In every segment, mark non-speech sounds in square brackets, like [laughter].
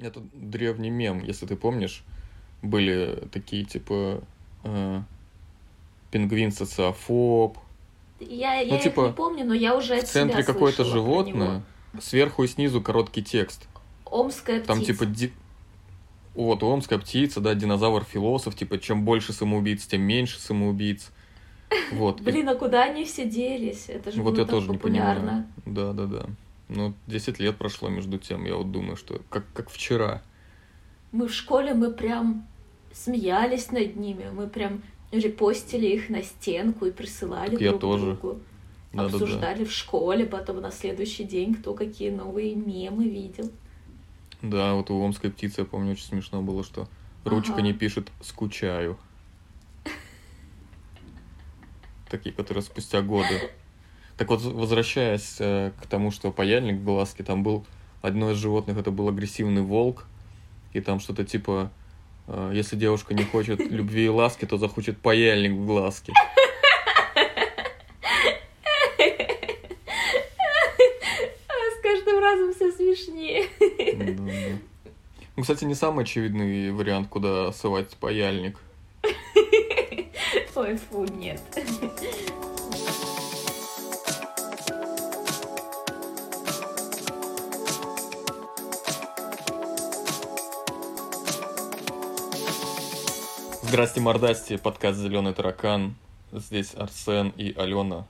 Это древний мем, если ты помнишь. Были такие, типа, э, пингвин-социофоб. Я, я ну, типа, их не помню, но я уже В центре какое-то животное, сверху и снизу короткий текст. Омская птица. Там, типа, ди... Вот, омская птица, да, динозавр-философ, типа, чем больше самоубийц, тем меньше самоубийц. [laughs] Вот. Блин, а куда они все делись? Это же вот было я тоже популярно. Не понимаю. Да, да, да. Ну, 10 лет прошло между тем, я вот думаю, что как, как вчера. Мы в школе, мы прям смеялись над ними, мы прям репостили их на стенку и присылали так друг я тоже. другу. Да, Обсуждали да, да. в школе, потом на следующий день, кто какие новые мемы видел. Да, вот у Омской птицы, я помню, очень смешно было, что ручка ага. не пишет «скучаю». [laughs] Такие, которые спустя годы. Так вот, возвращаясь э, к тому, что паяльник в глазке, там был одно из животных, это был агрессивный волк, и там что-то типа, э, если девушка не хочет любви и ласки, то захочет паяльник в глазке. С каждым разом все смешнее. Ну, кстати, не самый очевидный вариант, куда ссылать паяльник. Ой, фу, нет. Здрасте, мордасти, подкаст «Зеленый таракан». Здесь Арсен и Алена.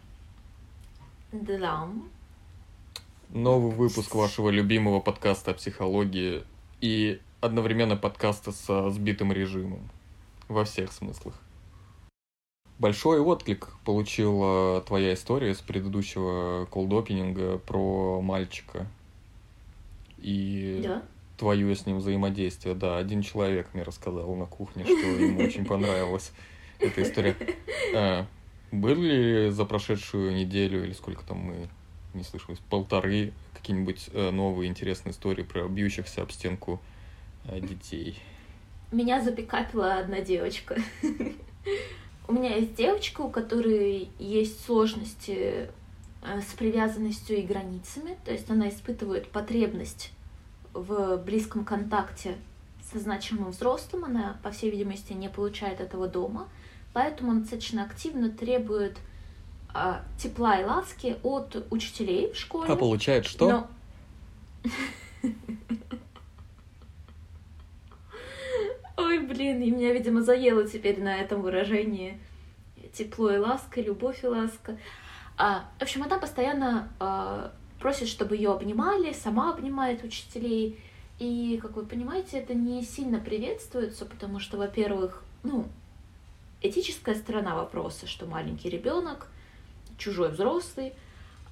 Да. Новый выпуск вашего любимого подкаста о психологии и одновременно подкаста со сбитым режимом. Во всех смыслах. Большой отклик получила твоя история с предыдущего колдопининга про мальчика. И да? Твое с ним взаимодействие. Да, один человек мне рассказал на кухне, что ему очень понравилась эта история. А, были за прошедшую неделю или сколько там мы не слышалось, полторы какие-нибудь э, новые интересные истории про бьющихся об стенку э, детей? Меня запекапила одна девочка. У меня есть девочка, у которой есть сложности э, с привязанностью и границами, то есть она испытывает потребность в близком контакте со значимым взрослым, она, по всей видимости, не получает этого дома, поэтому он достаточно активно требует а, тепла и ласки от учителей в школе. А получает что? Но... [laughs] Ой, блин, и меня, видимо, заело теперь на этом выражении тепло и ласка, любовь и ласка. А, в общем, она постоянно а, просит, чтобы ее обнимали, сама обнимает учителей. И, как вы понимаете, это не сильно приветствуется, потому что, во-первых, ну, этическая сторона вопроса, что маленький ребенок, чужой взрослый,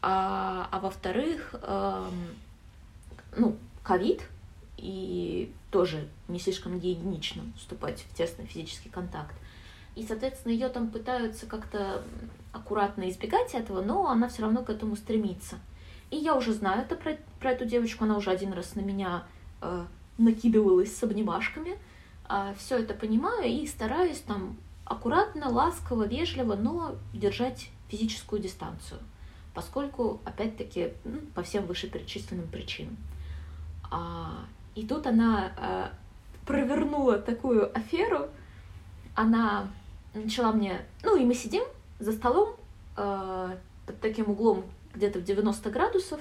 а, а во-вторых, эм, ну, ковид, и тоже не слишком гигиенично вступать в тесный физический контакт. И, соответственно, ее там пытаются как-то аккуратно избегать этого, но она все равно к этому стремится. И я уже знаю это про, про эту девочку, она уже один раз на меня э, накидывалась с обнимашками. Э, все это понимаю и стараюсь там аккуратно, ласково, вежливо, но держать физическую дистанцию, поскольку, опять-таки, ну, по всем вышеперечисленным причинам. А, и тут она а, провернула такую аферу, она начала мне, ну и мы сидим за столом а, под таким углом где-то в 90 градусов,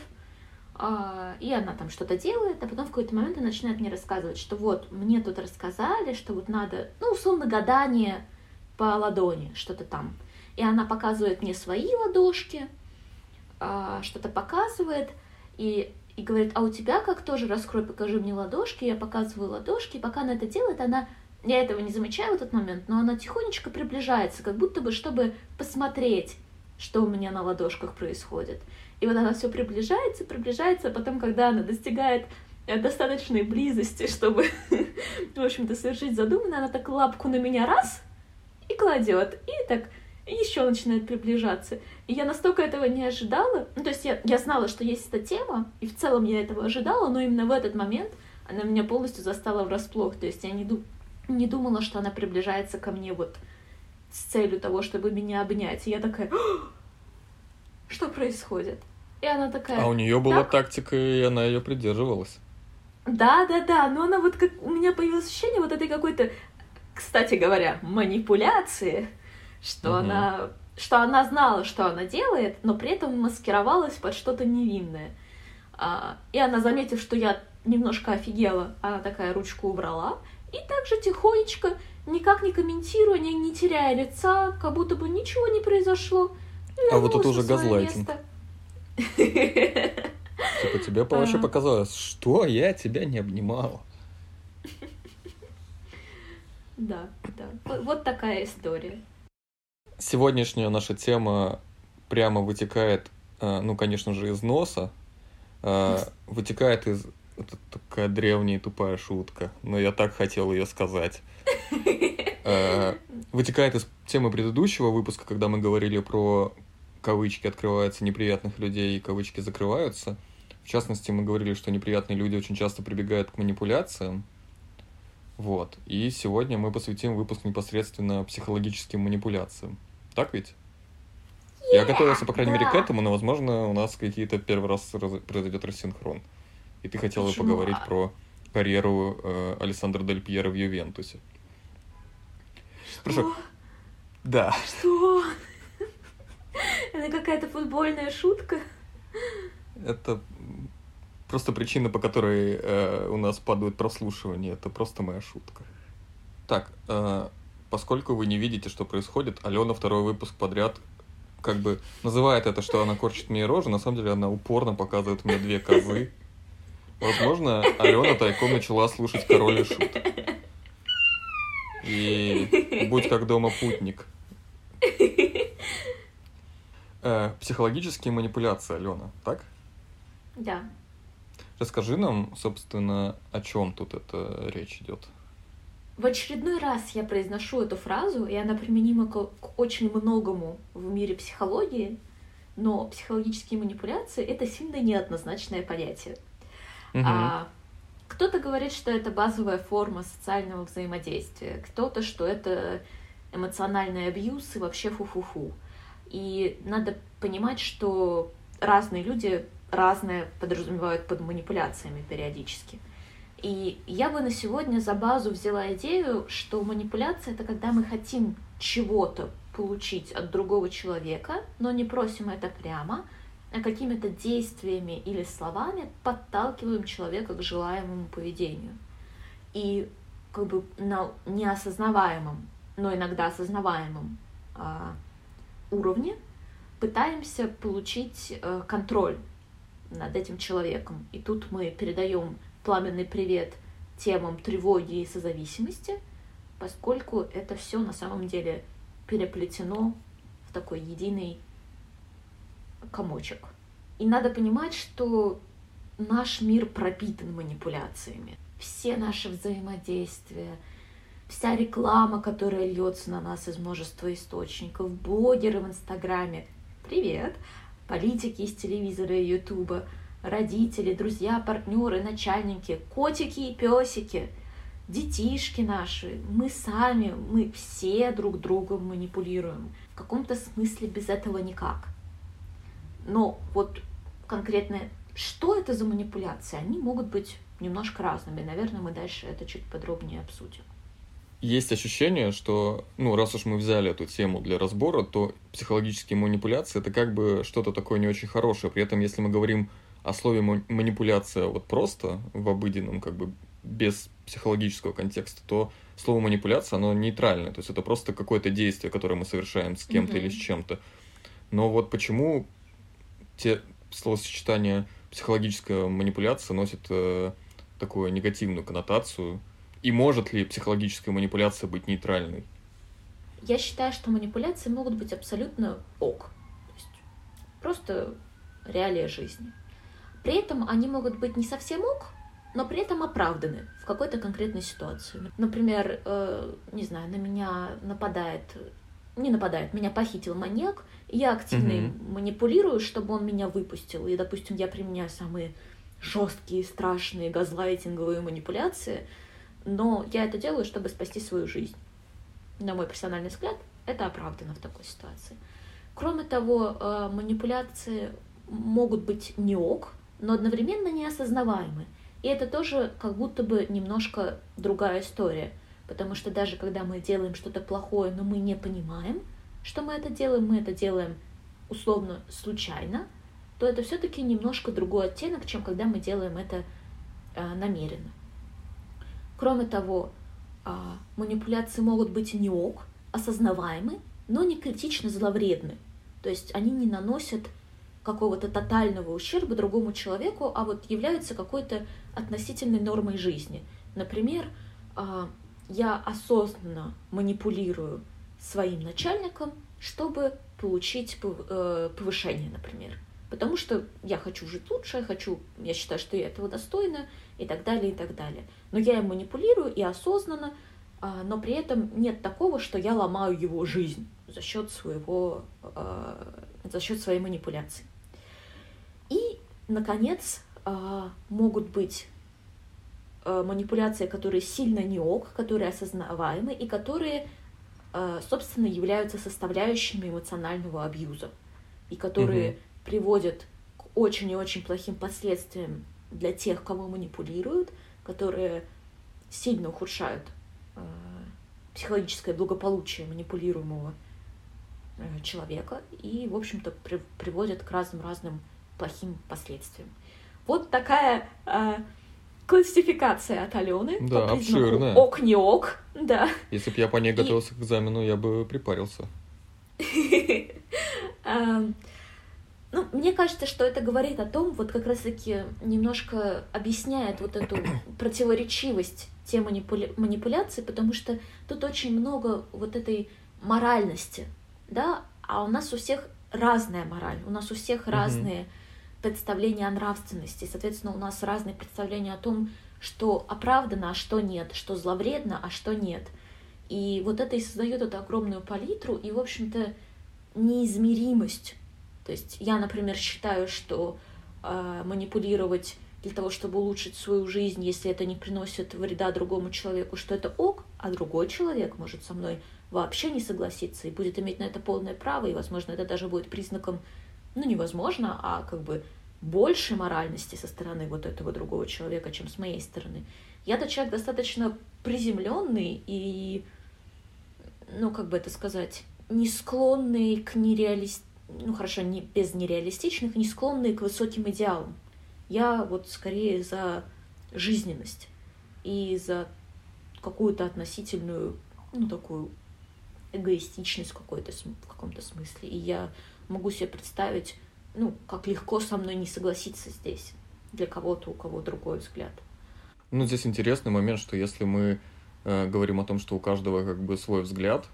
а, и она там что-то делает, а потом в какой-то момент она начинает мне рассказывать, что вот мне тут рассказали, что вот надо, ну, условно, гадание по ладони, что-то там. И она показывает мне свои ладошки, а, что-то показывает, и, и говорит, а у тебя как тоже раскрой, покажи мне ладошки, я показываю ладошки, и пока она это делает, она я этого не замечаю в этот момент, но она тихонечко приближается, как будто бы, чтобы посмотреть, что у меня на ладошках происходит. И вот она все приближается, приближается, а потом, когда она достигает э, достаточной близости, [laughs] чтобы, в общем-то, совершить задуманное, она так лапку на меня раз и кладет, и так еще начинает приближаться. И я настолько этого не ожидала. Ну, то есть я, я знала, что есть эта тема, и в целом я этого ожидала, но именно в этот момент она меня полностью застала врасплох. То есть я не, ду не думала, что она приближается ко мне вот с целью того, чтобы меня обнять. И я такая, что происходит? И она такая... А у нее была так? тактика, и она ее придерживалась. Да, да, да, но она вот как... У меня появилось ощущение вот этой какой-то, кстати говоря, манипуляции, что Мгм. она... Что она знала, что она делает, но при этом маскировалась под что-то невинное. А, и она, заметив, что я немножко офигела, она такая ручку убрала, и также тихонечко, никак не комментируя, не, не теряя лица, как будто бы ничего не произошло. А вот это уже газлайтинг. Типа тебе вообще показалось, что я тебя не обнимала. Да, да. Вот, вот такая история. Сегодняшняя наша тема прямо вытекает, э, ну, конечно же, из носа. Э, Вытекает из... Это такая древняя и тупая шутка, но я так хотел ее сказать. Э, Вытекает из темы предыдущего выпуска, когда мы говорили про кавычки открываются неприятных людей и кавычки закрываются. В частности, мы говорили, что неприятные люди очень часто прибегают к манипуляциям. Вот. И сегодня мы посвятим выпуск непосредственно психологическим манипуляциям. Так ведь? Я готовился, по крайней мере, к да. этому, но, возможно, у нас какие-то первый раз раз- произойдет рассинхрон. И ты хотела Почему? поговорить А- про карьеру э, Александра Дель Пьера в Ювентусе. Что? Да. Что? Это какая-то футбольная шутка? Это просто причина, по которой э, у нас падают прослушивания. Это просто моя шутка. Так, э, поскольку вы не видите, что происходит, Алена второй выпуск подряд как бы называет это, что она корчит мне рожу, на самом деле она упорно показывает мне две козы. Возможно, Алена тайком начала слушать король и шут. И будь как дома путник. Э, психологические манипуляции, Алена, так? Да. Расскажи нам, собственно, о чем тут эта речь идет. В очередной раз я произношу эту фразу, и она применима к, к очень многому в мире психологии, но психологические манипуляции — это сильно неоднозначное понятие. А, кто-то говорит, что это базовая форма социального взаимодействия, кто-то, что это эмоциональный абьюз и вообще фу-фу-фу. И надо понимать, что разные люди разное подразумевают под манипуляциями периодически. И я бы на сегодня за базу взяла идею, что манипуляция это когда мы хотим чего-то получить от другого человека, но не просим это прямо, какими-то действиями или словами подталкиваем человека к желаемому поведению. И как бы на неосознаваемом, но иногда осознаваемом а, уровне пытаемся получить э, контроль над этим человеком. И тут мы передаем пламенный привет темам тревоги и созависимости, поскольку это все на самом деле переплетено в такой единый комочек. И надо понимать, что наш мир пропитан манипуляциями. Все наши взаимодействия, вся реклама, которая льется на нас из множества источников, блогеры в Инстаграме, привет, политики из телевизора и Ютуба, родители, друзья, партнеры, начальники, котики и песики, детишки наши, мы сами, мы все друг другом манипулируем. В каком-то смысле без этого никак. Но вот конкретно, что это за манипуляции, они могут быть немножко разными. Наверное, мы дальше это чуть подробнее обсудим. Есть ощущение, что, ну, раз уж мы взяли эту тему для разбора, то психологические манипуляции это как бы что-то такое не очень хорошее. При этом, если мы говорим о слове ма- манипуляция вот просто в обыденном, как бы без психологического контекста, то слово манипуляция, оно нейтральное. То есть это просто какое-то действие, которое мы совершаем с кем-то Мгм. или с чем-то. Но вот почему те словосочетания психологическая манипуляция носит э, такую негативную коннотацию? И может ли психологическая манипуляция быть нейтральной? Я считаю, что манипуляции могут быть абсолютно ок. То есть просто реалия жизни. При этом они могут быть не совсем ок, но при этом оправданы в какой-то конкретной ситуации. Например, э, не знаю, на меня нападает, не нападает, меня похитил маньяк, я активно им манипулирую, чтобы он меня выпустил. И, допустим, я применяю самые жесткие, страшные газлайтинговые манипуляции, но я это делаю, чтобы спасти свою жизнь. На мой персональный взгляд, это оправдано в такой ситуации. Кроме того, э, манипуляции могут быть не ок, но одновременно неосознаваемы. И это тоже как будто бы немножко другая история. Потому что даже когда мы делаем что-то плохое, но мы не понимаем, что мы это делаем, мы это делаем условно случайно, то это все-таки немножко другой оттенок, чем когда мы делаем это э, намеренно. Кроме того, э, манипуляции могут быть не ок, осознаваемы, но не критично зловредны. То есть они не наносят какого-то тотального ущерба другому человеку, а вот являются какой-то относительной нормой жизни. Например, э, я осознанно манипулирую своим начальником, чтобы получить э, повышение, например. Потому что я хочу жить лучше, я хочу, я считаю, что я этого достойна, и так далее, и так далее. Но я им манипулирую и осознанно, а, но при этом нет такого, что я ломаю его жизнь за счет своего, а, за счет своей манипуляции. И, наконец, а, могут быть манипуляции, которые сильно не ок, которые осознаваемы и которые, собственно, являются составляющими эмоционального абьюза и которые угу. приводят к очень и очень плохим последствиям для тех, кого манипулируют, которые сильно ухудшают э, психологическое благополучие манипулируемого э, человека и, в общем-то, при, приводят к разным-разным плохим последствиям. Вот такая э, классификация от Алены. Да, обширная. Ок, не ок, да. Если бы я по ней готовился и... к экзамену, я бы припарился. [laughs] Ну, мне кажется, что это говорит о том, вот как раз-таки немножко объясняет вот эту [clears throat] противоречивость те манипуля... манипуляции, потому что тут очень много вот этой моральности, да, а у нас у всех разная мораль, у нас у всех mm-hmm. Представления о нравственности, соответственно, у нас разные представления о том, что оправдано, а что нет, что зловредно, а что нет. И вот это и создает эту огромную палитру и, в общем-то, неизмеримость то есть я, например, считаю, что э, манипулировать для того, чтобы улучшить свою жизнь, если это не приносит вреда другому человеку, что это ок, а другой человек может со мной вообще не согласиться и будет иметь на это полное право, и, возможно, это даже будет признаком, ну, невозможно, а как бы больше моральности со стороны вот этого другого человека, чем с моей стороны. Я-то человек достаточно приземленный и, ну, как бы это сказать, не склонный к нереалистичности ну хорошо, не, без нереалистичных, не склонные к высоким идеалам. Я вот скорее за жизненность и за какую-то относительную, ну, такую эгоистичность какой-то, в каком-то смысле. И я могу себе представить, ну, как легко со мной не согласиться здесь для кого-то, у кого другой взгляд. Ну, здесь интересный момент, что если мы э, говорим о том, что у каждого как бы свой взгляд,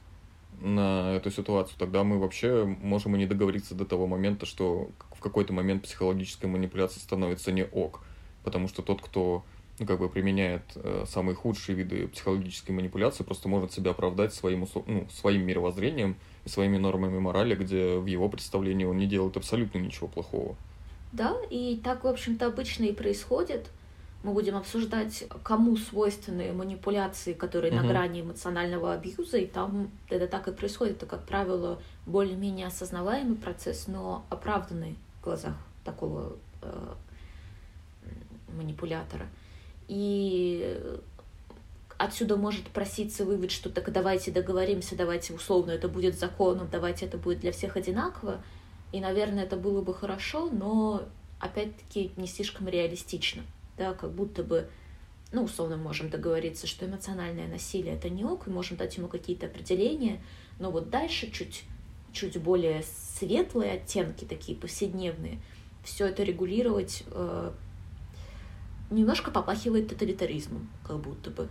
на эту ситуацию, тогда мы вообще можем и не договориться до того момента, что в какой-то момент психологическая манипуляция становится не ок. Потому что тот, кто ну, как бы применяет э, самые худшие виды психологической манипуляции, просто может себя оправдать своим, ну, своим мировоззрением и своими нормами морали, где в его представлении он не делает абсолютно ничего плохого. Да, и так, в общем-то, обычно и происходит мы будем обсуждать, кому свойственны манипуляции, которые угу. на грани эмоционального абьюза, и там это так и происходит. Это, как правило, более-менее осознаваемый процесс, но оправданный в глазах такого э, манипулятора. И отсюда может проситься вывод, что так давайте договоримся, давайте условно это будет законом, давайте это будет для всех одинаково. И, наверное, это было бы хорошо, но опять-таки не слишком реалистично да, как будто бы, ну, условно, можем договориться, что эмоциональное насилие — это не ок, и можем дать ему какие-то определения, но вот дальше чуть, чуть более светлые оттенки, такие повседневные, все это регулировать э, немножко попахивает тоталитаризмом, как будто бы.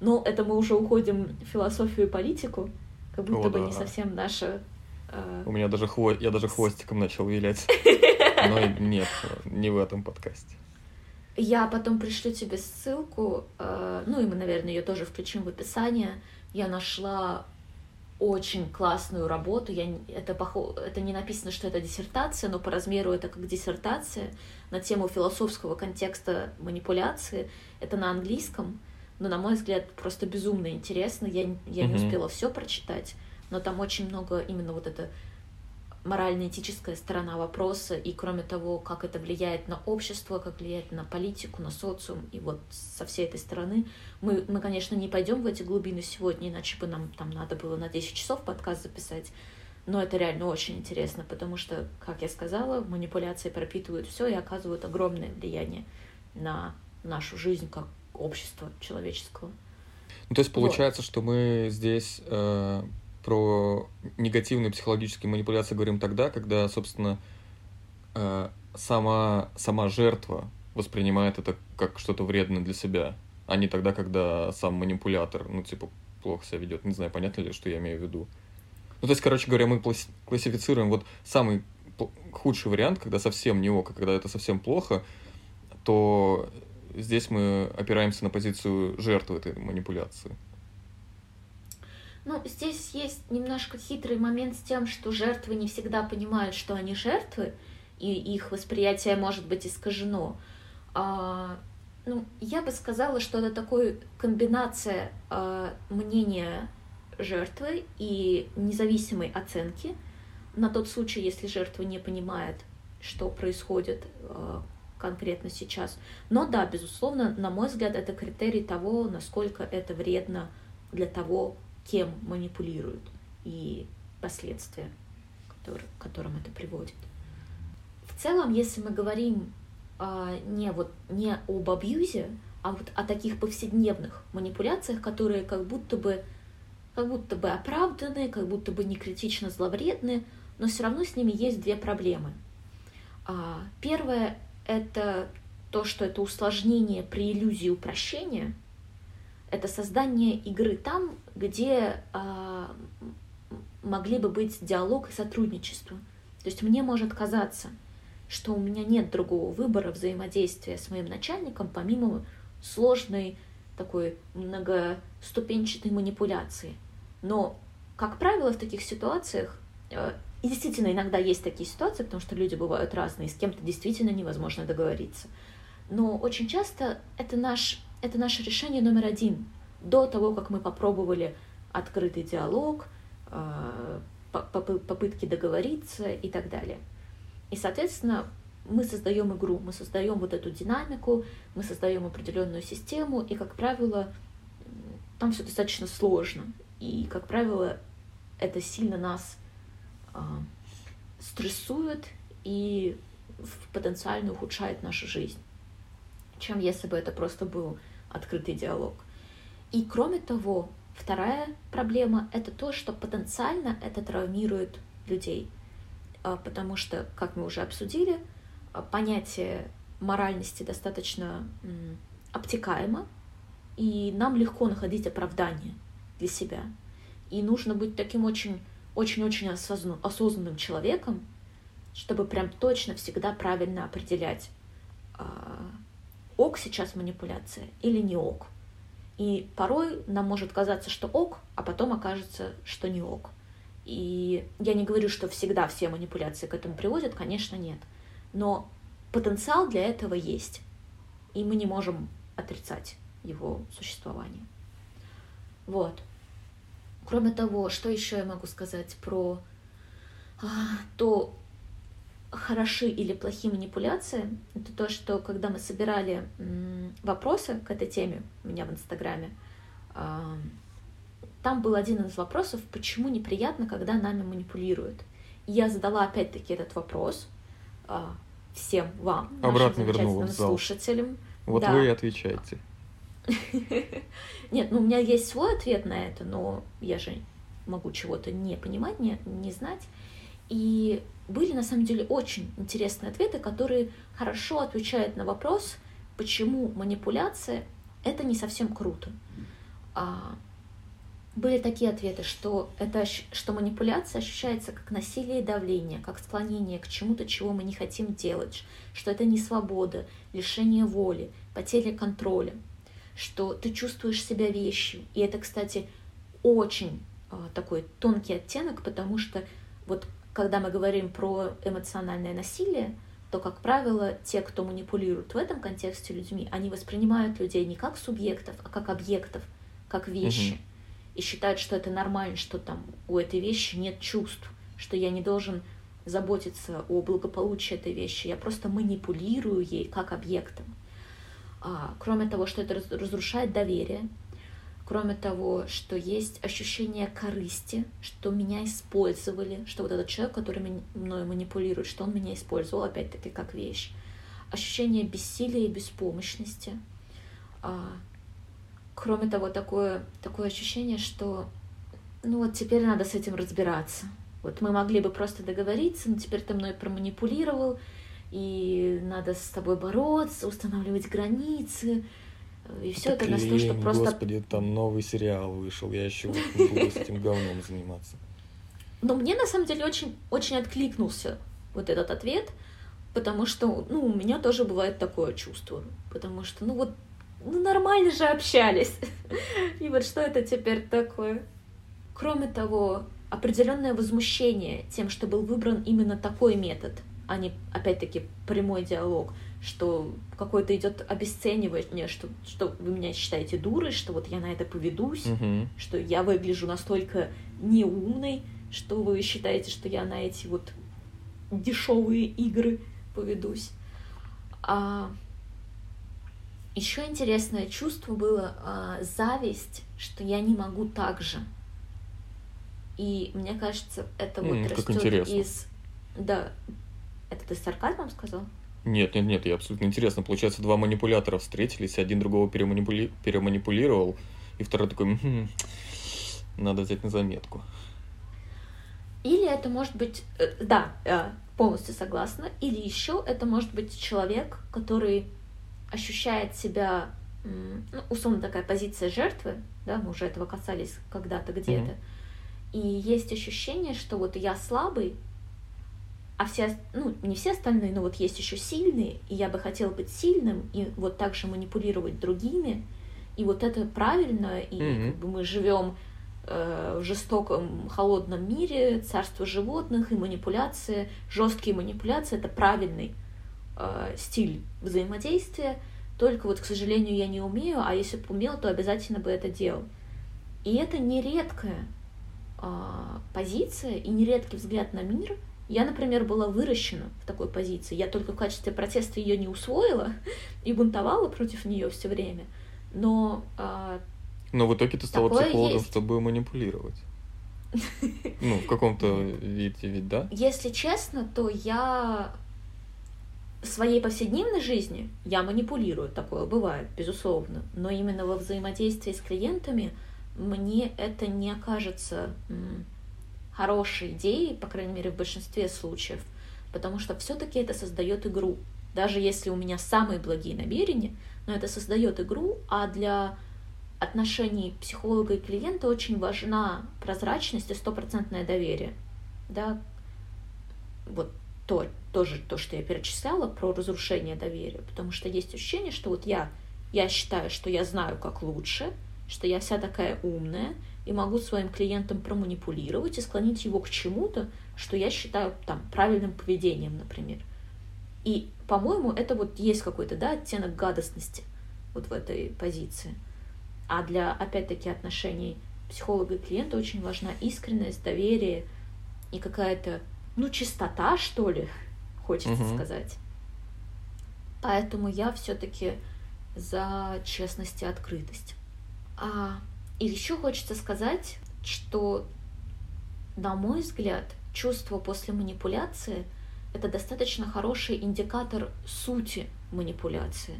Но это мы уже уходим в философию и политику, как будто О, бы да. не совсем наша... Э... У меня даже хво... я даже хвостиком начал вилять. [laughs] Но нет, не в этом подкасте. Я потом пришлю тебе ссылку, э, ну и мы, наверное, ее тоже включим в описание. Я нашла очень классную работу. Я, это, похо... это не написано, что это диссертация, но по размеру это как диссертация на тему философского контекста манипуляции. Это на английском, но, на мой взгляд, просто безумно интересно. Я, я mm-hmm. не успела все прочитать, но там очень много именно вот это морально-этическая сторона вопроса, и кроме того, как это влияет на общество, как влияет на политику, на социум, и вот со всей этой стороны мы, мы конечно, не пойдем в эти глубины сегодня, иначе бы нам там надо было на 10 часов подкаст записать, но это реально очень интересно, потому что, как я сказала, манипуляции пропитывают все и оказывают огромное влияние на нашу жизнь как общество человеческого. Ну, то есть получается, вот. что мы здесь э, про негативные психологические манипуляции говорим тогда, когда, собственно, э, сама, сама жертва воспринимает это как что-то вредное для себя, а не тогда, когда сам манипулятор, ну, типа, плохо себя ведет. Не знаю, понятно ли, что я имею в виду. Ну, то есть, короче говоря, мы классифицируем вот самый худший вариант, когда совсем не ок, когда это совсем плохо, то здесь мы опираемся на позицию жертвы этой манипуляции. Ну, здесь есть немножко хитрый момент с тем, что жертвы не всегда понимают, что они жертвы, и их восприятие может быть искажено. А, ну, я бы сказала, что это такой комбинация а, мнения жертвы и независимой оценки на тот случай, если жертва не понимает, что происходит а, конкретно сейчас. Но да, безусловно, на мой взгляд, это критерий того, насколько это вредно для того, кем манипулируют и последствия, которые, к которым это приводит. В целом, если мы говорим а, не, вот, не об абьюзе, а вот о таких повседневных манипуляциях, которые как будто бы, как будто бы оправданы, как будто бы не критично зловредны, но все равно с ними есть две проблемы. А, первое — это то, что это усложнение при иллюзии упрощения — это создание игры там, где э, могли бы быть диалог и сотрудничество. То есть мне может казаться, что у меня нет другого выбора взаимодействия с моим начальником, помимо сложной такой многоступенчатой манипуляции. Но, как правило, в таких ситуациях, э, и действительно иногда есть такие ситуации, потому что люди бывают разные, с кем-то действительно невозможно договориться. Но очень часто это наш это наше решение номер один. До того, как мы попробовали открытый диалог, э, попытки договориться и так далее. И, соответственно, мы создаем игру, мы создаем вот эту динамику, мы создаем определенную систему, и, как правило, там все достаточно сложно. И, как правило, это сильно нас э, стрессует и потенциально ухудшает нашу жизнь, чем если бы это просто был открытый диалог. И кроме того, вторая проблема — это то, что потенциально это травмирует людей. А, потому что, как мы уже обсудили, а, понятие моральности достаточно обтекаемо, и нам легко находить оправдание для себя. И нужно быть таким очень очень-очень осознанным человеком, чтобы прям точно всегда правильно определять, а, ок сейчас манипуляция или не ок. И порой нам может казаться, что ок, а потом окажется, что не ок. И я не говорю, что всегда все манипуляции к этому приводят, конечно, нет. Но потенциал для этого есть. И мы не можем отрицать его существование. Вот. Кроме того, что еще я могу сказать про а, то, хороши или плохие манипуляции, это то, что когда мы собирали вопросы к этой теме у меня в Инстаграме, там был один из вопросов, почему неприятно, когда нами манипулируют. И я задала опять-таки этот вопрос а, всем вам, Обратно замечательным слушателям. Вот да. вы и отвечаете. [laughs] Нет, ну у меня есть свой ответ на это, но я же могу чего-то не понимать, не, не знать. И были на самом деле очень интересные ответы, которые хорошо отвечают на вопрос, почему манипуляция это не совсем круто. А, были такие ответы, что это что манипуляция ощущается как насилие и давление, как склонение к чему-то, чего мы не хотим делать, что это не свобода, лишение воли, потеря контроля, что ты чувствуешь себя вещью. И это, кстати, очень а, такой тонкий оттенок, потому что вот когда мы говорим про эмоциональное насилие, то, как правило, те, кто манипулирует в этом контексте людьми, они воспринимают людей не как субъектов, а как объектов, как вещи. Угу. И считают, что это нормально, что там у этой вещи нет чувств, что я не должен заботиться о благополучии этой вещи, я просто манипулирую ей как объектом. А, кроме того, что это разрушает доверие, кроме того, что есть ощущение корысти, что меня использовали, что вот этот человек, который мной манипулирует, что он меня использовал, опять-таки, как вещь. Ощущение бессилия и беспомощности. А, кроме того, такое, такое ощущение, что ну вот теперь надо с этим разбираться. Вот мы могли бы просто договориться, но теперь ты мной проманипулировал, и надо с тобой бороться, устанавливать границы. И все это на то, что просто... Господи, там новый сериал вышел, я еще буду с этим говном заниматься. Но мне на самом деле очень, очень откликнулся вот этот ответ, потому что, ну, у меня тоже бывает такое чувство, потому что, ну вот, ну нормально же общались. [laughs] И вот что это теперь такое? Кроме того, определенное возмущение тем, что был выбран именно такой метод — а не, опять-таки, прямой диалог, что какое-то идет обесценивание, что, что вы меня считаете дурой, что вот я на это поведусь, угу. что я выгляжу настолько неумной, что вы считаете, что я на эти вот дешевые игры поведусь. А еще интересное чувство было а, зависть, что я не могу так же. И мне кажется, это вот mm, растет из да, это ты с сарказмом сказал? Нет, нет, нет, я абсолютно интересно. Получается, два манипулятора встретились, один другого переманипули... переманипулировал, и второй такой, хм, надо взять на заметку. Или это может быть, э, да, э, полностью согласна, или еще это может быть человек, который ощущает себя, ну, условно такая позиция жертвы, да, мы уже этого касались когда-то где-то, mm-hmm. и есть ощущение, что вот я слабый, а все, ну, не все остальные, но вот есть еще сильные, и я бы хотела быть сильным, и вот так же манипулировать другими, и вот это правильно, и mm-hmm. как бы мы живем э, в жестоком, холодном мире, царство животных и манипуляции, жесткие манипуляции — это правильный э, стиль взаимодействия, только вот, к сожалению, я не умею, а если бы умел, то обязательно бы это делал. И это нередкая э, позиция и нередкий взгляд на мир — я, например, была выращена в такой позиции. Я только в качестве протеста ее не усвоила [laughs] и бунтовала против нее все время. Но. А, Но в итоге ты стала психологом, есть. чтобы манипулировать. [laughs] Ну, в каком-то виде, ведь, да? Если честно, то я в своей повседневной жизни я манипулирую, такое бывает, безусловно. Но именно во взаимодействии с клиентами мне это не кажется хорошей идеей, по крайней мере, в большинстве случаев, потому что все-таки это создает игру. Даже если у меня самые благие намерения, но это создает игру, а для отношений психолога и клиента очень важна прозрачность и стопроцентное доверие. Да, вот то, тоже то, что я перечисляла про разрушение доверия, потому что есть ощущение, что вот я, я считаю, что я знаю, как лучше, что я вся такая умная, и могу своим клиентам проманипулировать и склонить его к чему-то, что я считаю там правильным поведением, например. И, по-моему, это вот есть какой-то, да, оттенок гадостности вот в этой позиции. А для, опять-таки, отношений психолога и клиента очень важна искренность, доверие и какая-то, ну, чистота, что ли, [laughs] хочется угу. сказать. Поэтому я все-таки за честность и открытость. А и еще хочется сказать, что, на мой взгляд, чувство после манипуляции — это достаточно хороший индикатор сути манипуляции.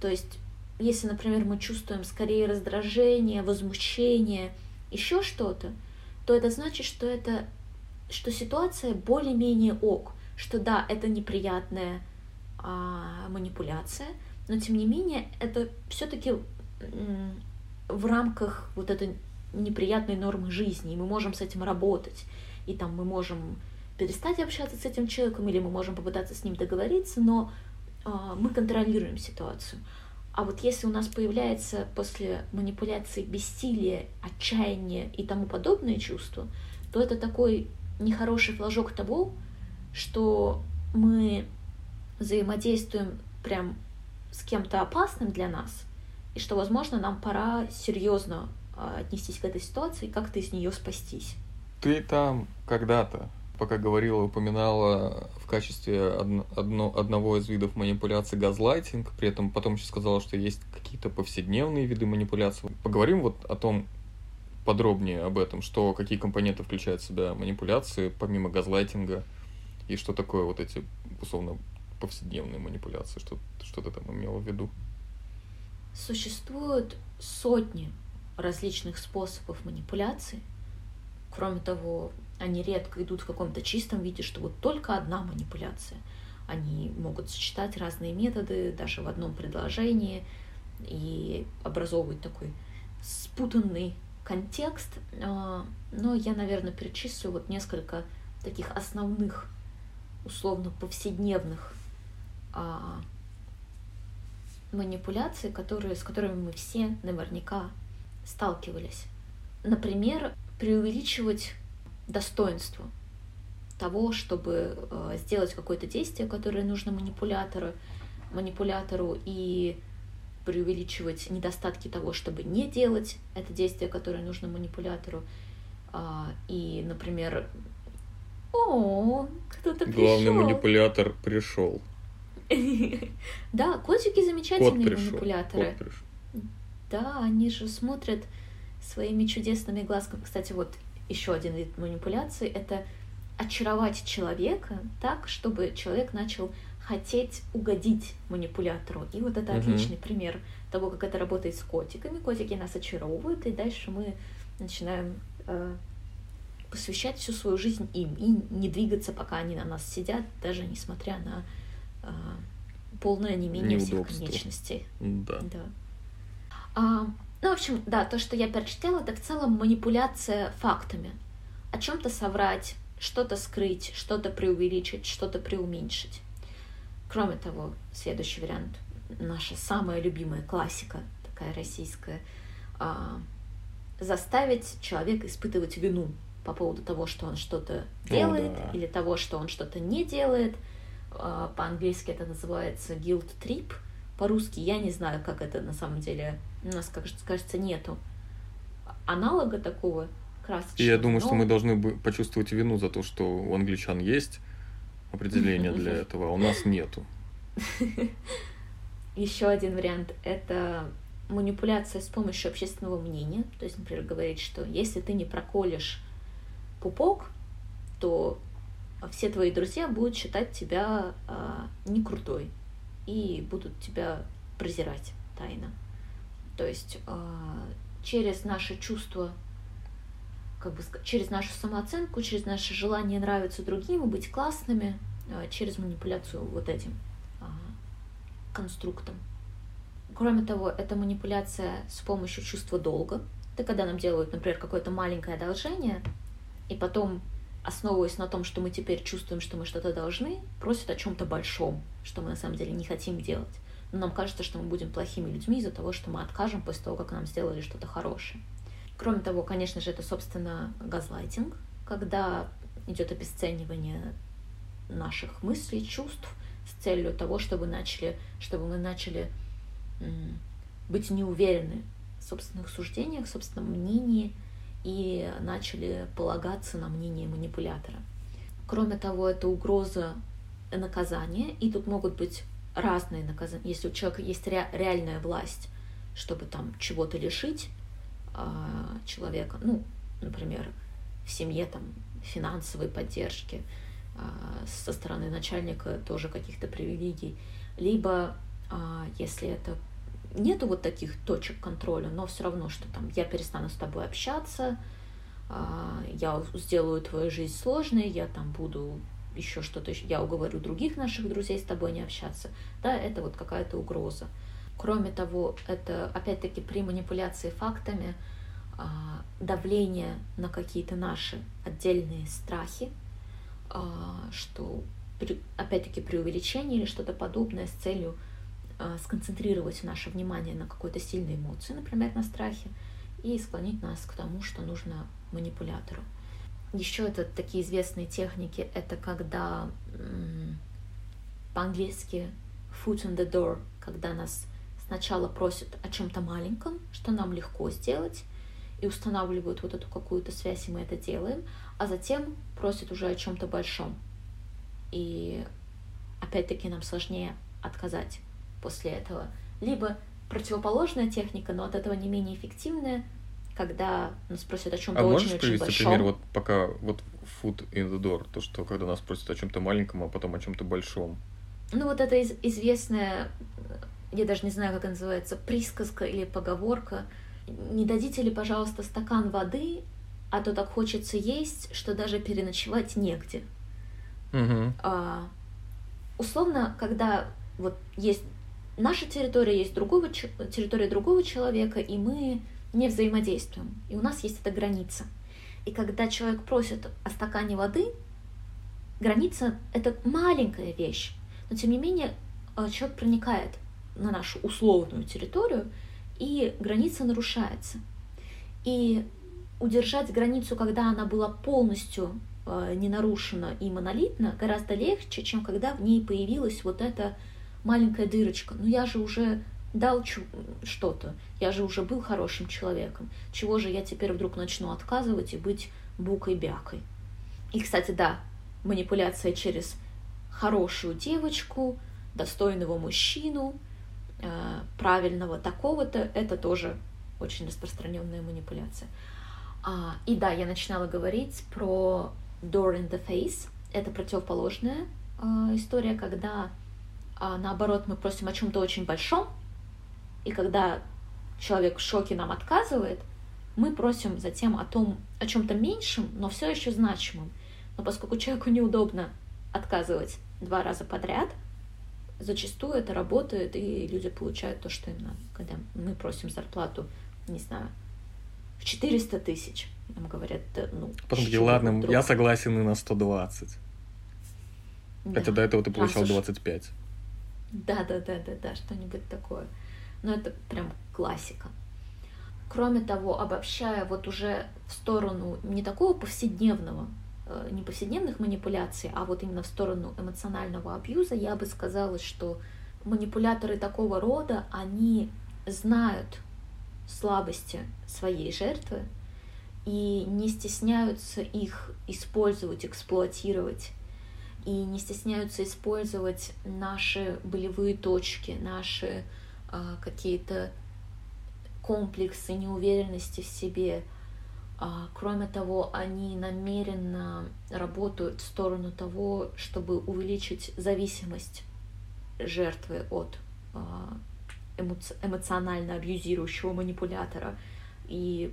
То есть, если, например, мы чувствуем скорее раздражение, возмущение, еще что-то, то это значит, что это что ситуация более-менее ок, что да, это неприятная а, манипуляция, но тем не менее это все-таки в рамках вот этой неприятной нормы жизни, и мы можем с этим работать, и там мы можем перестать общаться с этим человеком, или мы можем попытаться с ним договориться, но э, мы контролируем ситуацию. А вот если у нас появляется после манипуляции бессилие, отчаяние и тому подобные чувства, то это такой нехороший флажок того, что мы взаимодействуем прям с кем-то опасным для нас, и что, возможно, нам пора серьезно а, отнестись к этой ситуации и как-то из нее спастись. Ты там когда-то пока говорила, упоминала в качестве одно, одно, одного из видов манипуляции газлайтинг, при этом потом еще сказала, что есть какие-то повседневные виды манипуляции. Поговорим вот о том подробнее об этом, что какие компоненты включают в себя манипуляции, помимо газлайтинга, и что такое вот эти, условно, повседневные манипуляции, что, что ты там имела в виду? Существуют сотни различных способов манипуляции. Кроме того, они редко идут в каком-то чистом виде, что вот только одна манипуляция. Они могут сочетать разные методы даже в одном предложении и образовывать такой спутанный контекст. А, но я, наверное, перечислю вот несколько таких основных, условно повседневных манипуляций, которые, с которыми мы все наверняка сталкивались. Например, преувеличивать достоинство того, чтобы э, сделать какое-то действие, которое нужно манипулятору, манипулятору и преувеличивать недостатки того, чтобы не делать это действие, которое нужно манипулятору. А, и, например, о, кто-то пришел. Главный манипулятор пришел. [laughs] Да, котики замечательные манипуляторы. Да, они же смотрят своими чудесными глазками. Кстати, вот еще один вид манипуляции — это очаровать человека так, чтобы человек начал хотеть угодить манипулятору. И вот это отличный пример того, как это работает с котиками. Котики нас очаровывают, и дальше мы начинаем э, посвящать всю свою жизнь им и не двигаться, пока они на нас сидят, даже несмотря на полное менее всех конечностей. Да. да. А, ну, в общем, да, то, что я перечитала, это в целом манипуляция фактами. О чем-то соврать, что-то скрыть, что-то преувеличить, что-то преуменьшить. Кроме того, следующий вариант, наша самая любимая классика, такая российская, а, заставить человека испытывать вину по поводу того, что он что-то делает, О, да. или того, что он что-то не делает. А, по-английски это называется guilt trip – по-русски я не знаю, как это на самом деле. У нас, кажется, кажется нету аналога такого красочного. И я думаю, но... что мы должны почувствовать вину за то, что у англичан есть определение для [laughs] этого, а у нас нету. [laughs] Еще один вариант — это манипуляция с помощью общественного мнения. То есть, например, говорить, что если ты не проколешь пупок, то все твои друзья будут считать тебя а, не крутой и будут тебя презирать тайно. То есть э, через наше чувство, как бы через нашу самооценку, через наше желание нравиться другим и быть классными, через манипуляцию вот этим конструктом. Кроме того, это манипуляция с помощью чувства долга. Это когда нам делают, например, какое-то маленькое одолжение, и потом основываясь на том, что мы теперь чувствуем, что мы что-то должны, просят о чем-то большом, что мы на самом деле не хотим делать. Но нам кажется, что мы будем плохими людьми из-за того, что мы откажем после того, как нам сделали что-то хорошее. Кроме того, конечно же, это, собственно, газлайтинг, когда идет обесценивание наших мыслей, чувств с целью того, чтобы, начали, чтобы мы начали быть неуверены в собственных суждениях, в собственном мнении – и начали полагаться на мнение манипулятора. Кроме того, это угроза наказания, и тут могут быть разные наказания. Если у человека есть ре- реальная власть, чтобы там чего-то лишить э, человека, ну, например, в семье там финансовой поддержки, э, со стороны начальника тоже каких-то привилегий, либо э, если это нету вот таких точек контроля, но все равно, что там я перестану с тобой общаться, а, я сделаю твою жизнь сложной, я там буду еще что-то, я уговорю других наших друзей с тобой не общаться, да, это вот какая-то угроза. Кроме того, это опять-таки при манипуляции фактами а, давление на какие-то наши отдельные страхи, а, что опять-таки при увеличении или что-то подобное с целью сконцентрировать наше внимание на какой-то сильной эмоции, например, на страхе, и склонить нас к тому, что нужно манипулятору. Еще это такие известные техники, это когда по-английски foot in the door, когда нас сначала просят о чем-то маленьком, что нам легко сделать, и устанавливают вот эту какую-то связь, и мы это делаем, а затем просят уже о чем-то большом. И опять-таки нам сложнее отказать после этого. Либо противоположная техника, но от этого не менее эффективная, когда нас просят о чем-то а очень можешь привести большом. пример вот пока вот food in the door, то что когда нас просят о чем-то маленьком, а потом о чем-то большом. Ну вот это из- известная, я даже не знаю, как это называется, присказка или поговорка. Не дадите ли, пожалуйста, стакан воды, а то так хочется есть, что даже переночевать негде. Угу. А, условно, когда вот есть наша территория, есть другого, территория другого человека, и мы не взаимодействуем, и у нас есть эта граница. И когда человек просит о стакане воды, граница — это маленькая вещь, но тем не менее э, человек проникает на нашу условную территорию, и граница нарушается. И удержать границу, когда она была полностью э, не нарушена и монолитна, гораздо легче, чем когда в ней появилась вот эта маленькая дырочка. Ну я же уже дал что-то, я же уже был хорошим человеком. Чего же я теперь вдруг начну отказывать и быть букой-бякой? И, кстати, да, манипуляция через хорошую девочку, достойного мужчину, э, правильного такого-то, это тоже очень распространенная манипуляция. А, и да, я начинала говорить про door in the face. Это противоположная а, история, когда а, наоборот мы просим о чем-то очень большом, и когда человек в шоке нам отказывает, мы просим затем о том, о чем-то меньшем, но все еще значимом. Но поскольку человеку неудобно отказывать два раза подряд, зачастую это работает, и люди получают то, что им надо. Когда мы просим зарплату, не знаю, в 400 тысяч, нам говорят, да, ну... Потом такие, ладно, вдруг?» я согласен и на 120. Хотя Да. до этого ты получал слушай, 25. Да, да, да, да, да, что-нибудь такое. Но это прям классика. Кроме того, обобщая вот уже в сторону не такого повседневного, э, не повседневных манипуляций, а вот именно в сторону эмоционального абьюза, я бы сказала, что манипуляторы такого рода, они знают слабости своей жертвы и не стесняются их использовать, эксплуатировать и не стесняются использовать наши болевые точки, наши а, какие-то комплексы неуверенности в себе. А, кроме того, они намеренно работают в сторону того, чтобы увеличить зависимость жертвы от а, эмоци- эмоционально абьюзирующего манипулятора и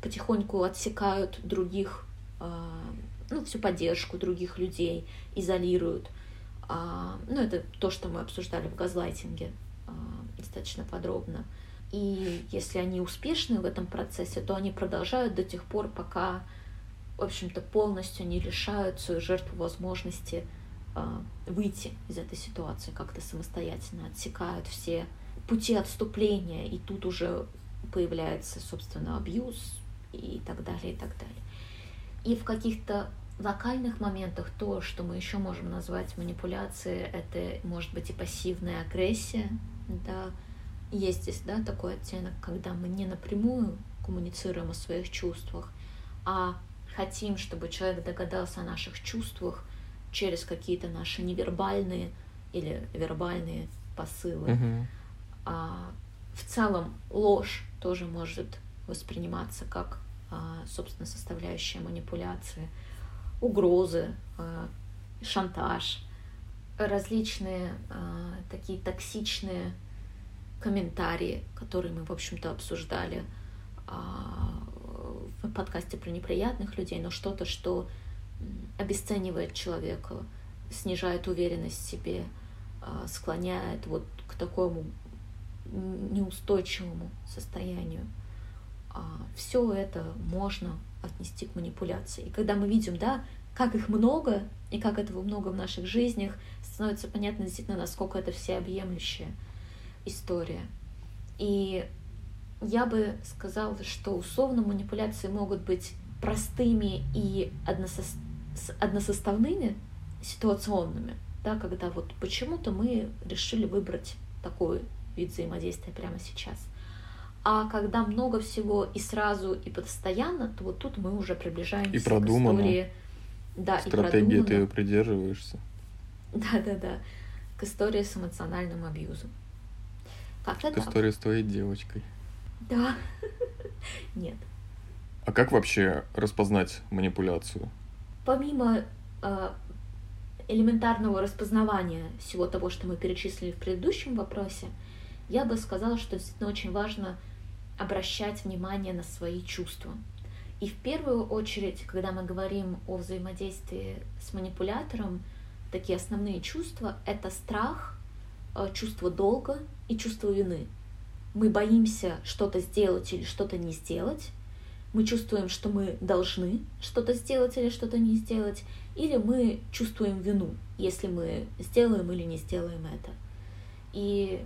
потихоньку отсекают других, а, ну, всю поддержку других людей, изолируют. А, Ну, это то, что мы обсуждали в газлайтинге а, достаточно подробно. И если они успешны в этом процессе, то они продолжают до тех пор, пока, в общем-то, полностью не лишают свою жертву возможности а, выйти из этой ситуации как-то самостоятельно, отсекают все пути отступления, и тут уже появляется, собственно, абьюз и так далее, и так далее. И в каких-то локальных моментах то, что мы еще можем назвать манипуляцией, это может быть и пассивная агрессия, да, есть здесь, да, такой оттенок, когда мы не напрямую коммуницируем о своих чувствах, а хотим, чтобы человек догадался о наших чувствах через какие-то наши невербальные или вербальные посылы. Мгм. А, в целом ложь тоже может восприниматься как, собственно, составляющая манипуляции, угрозы, а, шантаж, различные а, такие токсичные комментарии, которые мы, в общем-то, обсуждали а, в подкасте про неприятных людей, но что-то, что обесценивает человека, снижает уверенность в себе, а, склоняет вот к такому неустойчивому состоянию. Все это можно отнести к манипуляции. И когда мы видим, да, как их много и как этого много в наших жизнях, становится понятно действительно, насколько это всеобъемлющая история. И я бы сказала, что условно манипуляции могут быть простыми и с- односоставными, ситуационными, да, когда вот почему-то мы решили выбрать такой вид взаимодействия прямо сейчас. А когда много всего и сразу, и постоянно, то вот тут мы уже приближаемся и продумано. к истории. Да, Стратегии и ты ее придерживаешься. Да, да, да. К истории с эмоциональным абьюзом. Как-то К так. истории с твоей девочкой. Да. [laughs] Нет. А как вообще распознать манипуляцию? Помимо э, элементарного распознавания всего того, что мы перечислили в предыдущем вопросе, я бы сказала, что действительно очень важно обращать внимание на свои чувства. И в первую очередь, когда мы говорим о взаимодействии с манипулятором, такие основные чувства — это страх, э, чувство долга и чувство вины. Мы боимся что-то сделать или что-то не сделать, мы чувствуем, что мы должны что-то сделать или что-то не сделать, или мы чувствуем вину, если мы сделаем или не сделаем это. И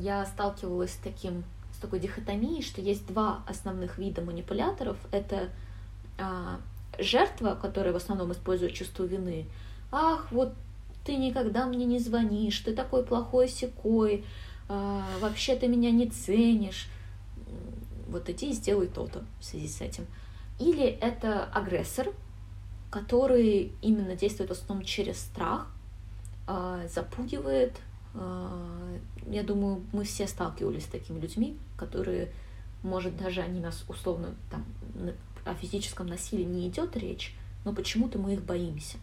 я сталкивалась с таким с такой дихотомией, что есть два основных вида манипуляторов. Это а, жертва, которая в основном использует чувство вины. Ах, вот ты никогда мне не звонишь, ты такой плохой секой, а, вообще ты меня не ценишь. Вот иди и сделай то-то в связи с этим. Или это агрессор, который именно действует в основном через страх, а, запугивает, я думаю, мы все сталкивались с такими людьми, которые, может, даже они нас условно там о физическом насилии не идет речь, но почему-то мы их боимся.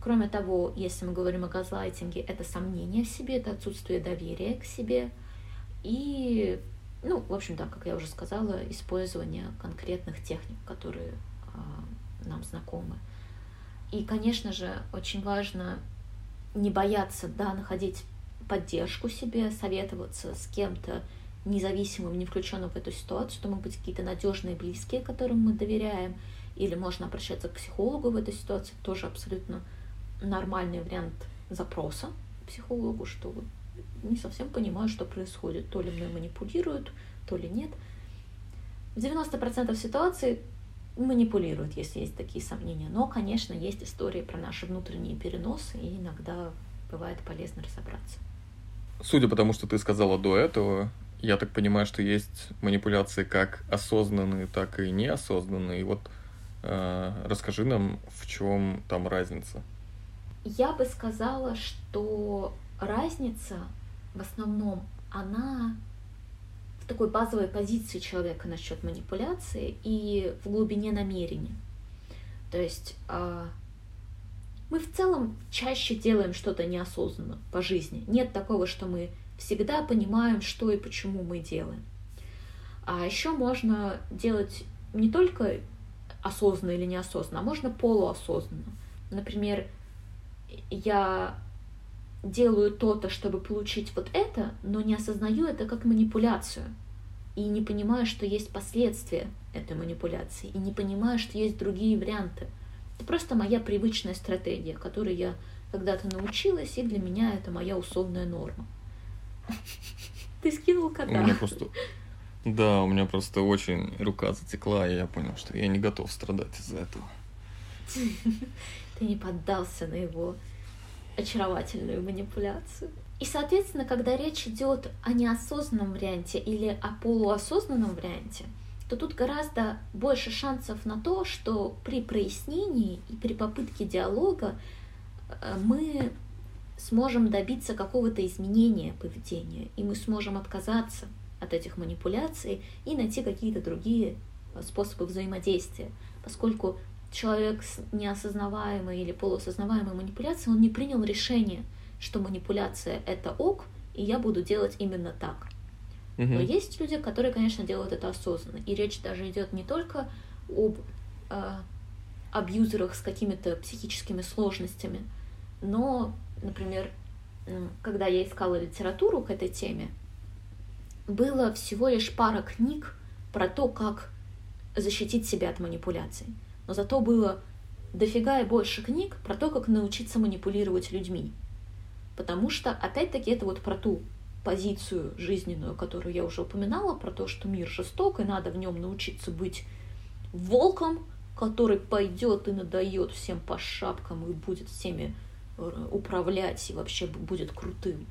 Кроме того, если мы говорим о газлайтинге, это сомнение в себе, это отсутствие доверия к себе и, ну, в общем, да, как я уже сказала, использование конкретных техник, которые э, нам знакомы. И, конечно же, очень важно не бояться, да, находить поддержку себе, советоваться с кем-то независимым, не включенным в эту ситуацию, что могут быть какие-то надежные близкие, которым мы доверяем, или можно обращаться к психологу в этой ситуации, тоже абсолютно нормальный вариант запроса психологу, что не совсем понимаю, что происходит, то ли мной манипулируют, то ли нет. В 90% ситуаций манипулируют, если есть такие сомнения. Но, конечно, есть истории про наши внутренние переносы, и иногда бывает полезно разобраться. Судя по тому, что ты сказала до этого, я так понимаю, что есть манипуляции как осознанные, так и неосознанные. И вот э, расскажи нам, в чем там разница. Я бы сказала, что разница в основном, она в такой базовой позиции человека насчет манипуляции и в глубине намерения. То есть э, мы в целом чаще делаем что-то неосознанно по жизни. Нет такого, что мы всегда понимаем, что и почему мы делаем. А еще можно делать не только осознанно или неосознанно, а можно полуосознанно. Например, я делаю то-то, чтобы получить вот это, но не осознаю это как манипуляцию. И не понимаю, что есть последствия этой манипуляции. И не понимаю, что есть другие варианты. Это просто моя привычная стратегия, которой я когда-то научилась, и для меня это моя условная норма. [laughs] Ты скинул кота. У меня просто... Да, у меня просто очень рука затекла, и я понял, что я не готов страдать из-за этого. [laughs] Ты не поддался на его очаровательную манипуляцию. И, соответственно, когда речь идет о неосознанном варианте или о полуосознанном варианте, то тут гораздо больше шансов на то, что при прояснении и при попытке диалога э, мы сможем добиться какого-то изменения поведения, и мы сможем отказаться от этих манипуляций и найти какие-то другие э, способы взаимодействия, поскольку человек с неосознаваемой или полуосознаваемой манипуляцией, он не принял решение, что манипуляция это ок, и я буду делать именно так. Но есть люди, которые, конечно, делают это осознанно. И речь даже идет не только об э, абьюзерах с какими-то психическими сложностями, но, например, когда я искала литературу к этой теме, было всего лишь пара книг про то, как защитить себя от манипуляций. Но зато было дофига и больше книг про то, как научиться манипулировать людьми. Потому что, опять-таки, это вот про ту позицию жизненную, которую я уже упоминала, про то, что мир жесток, и надо в нем научиться быть волком, который пойдет и надает всем по шапкам и будет всеми э, управлять и вообще будет крутым.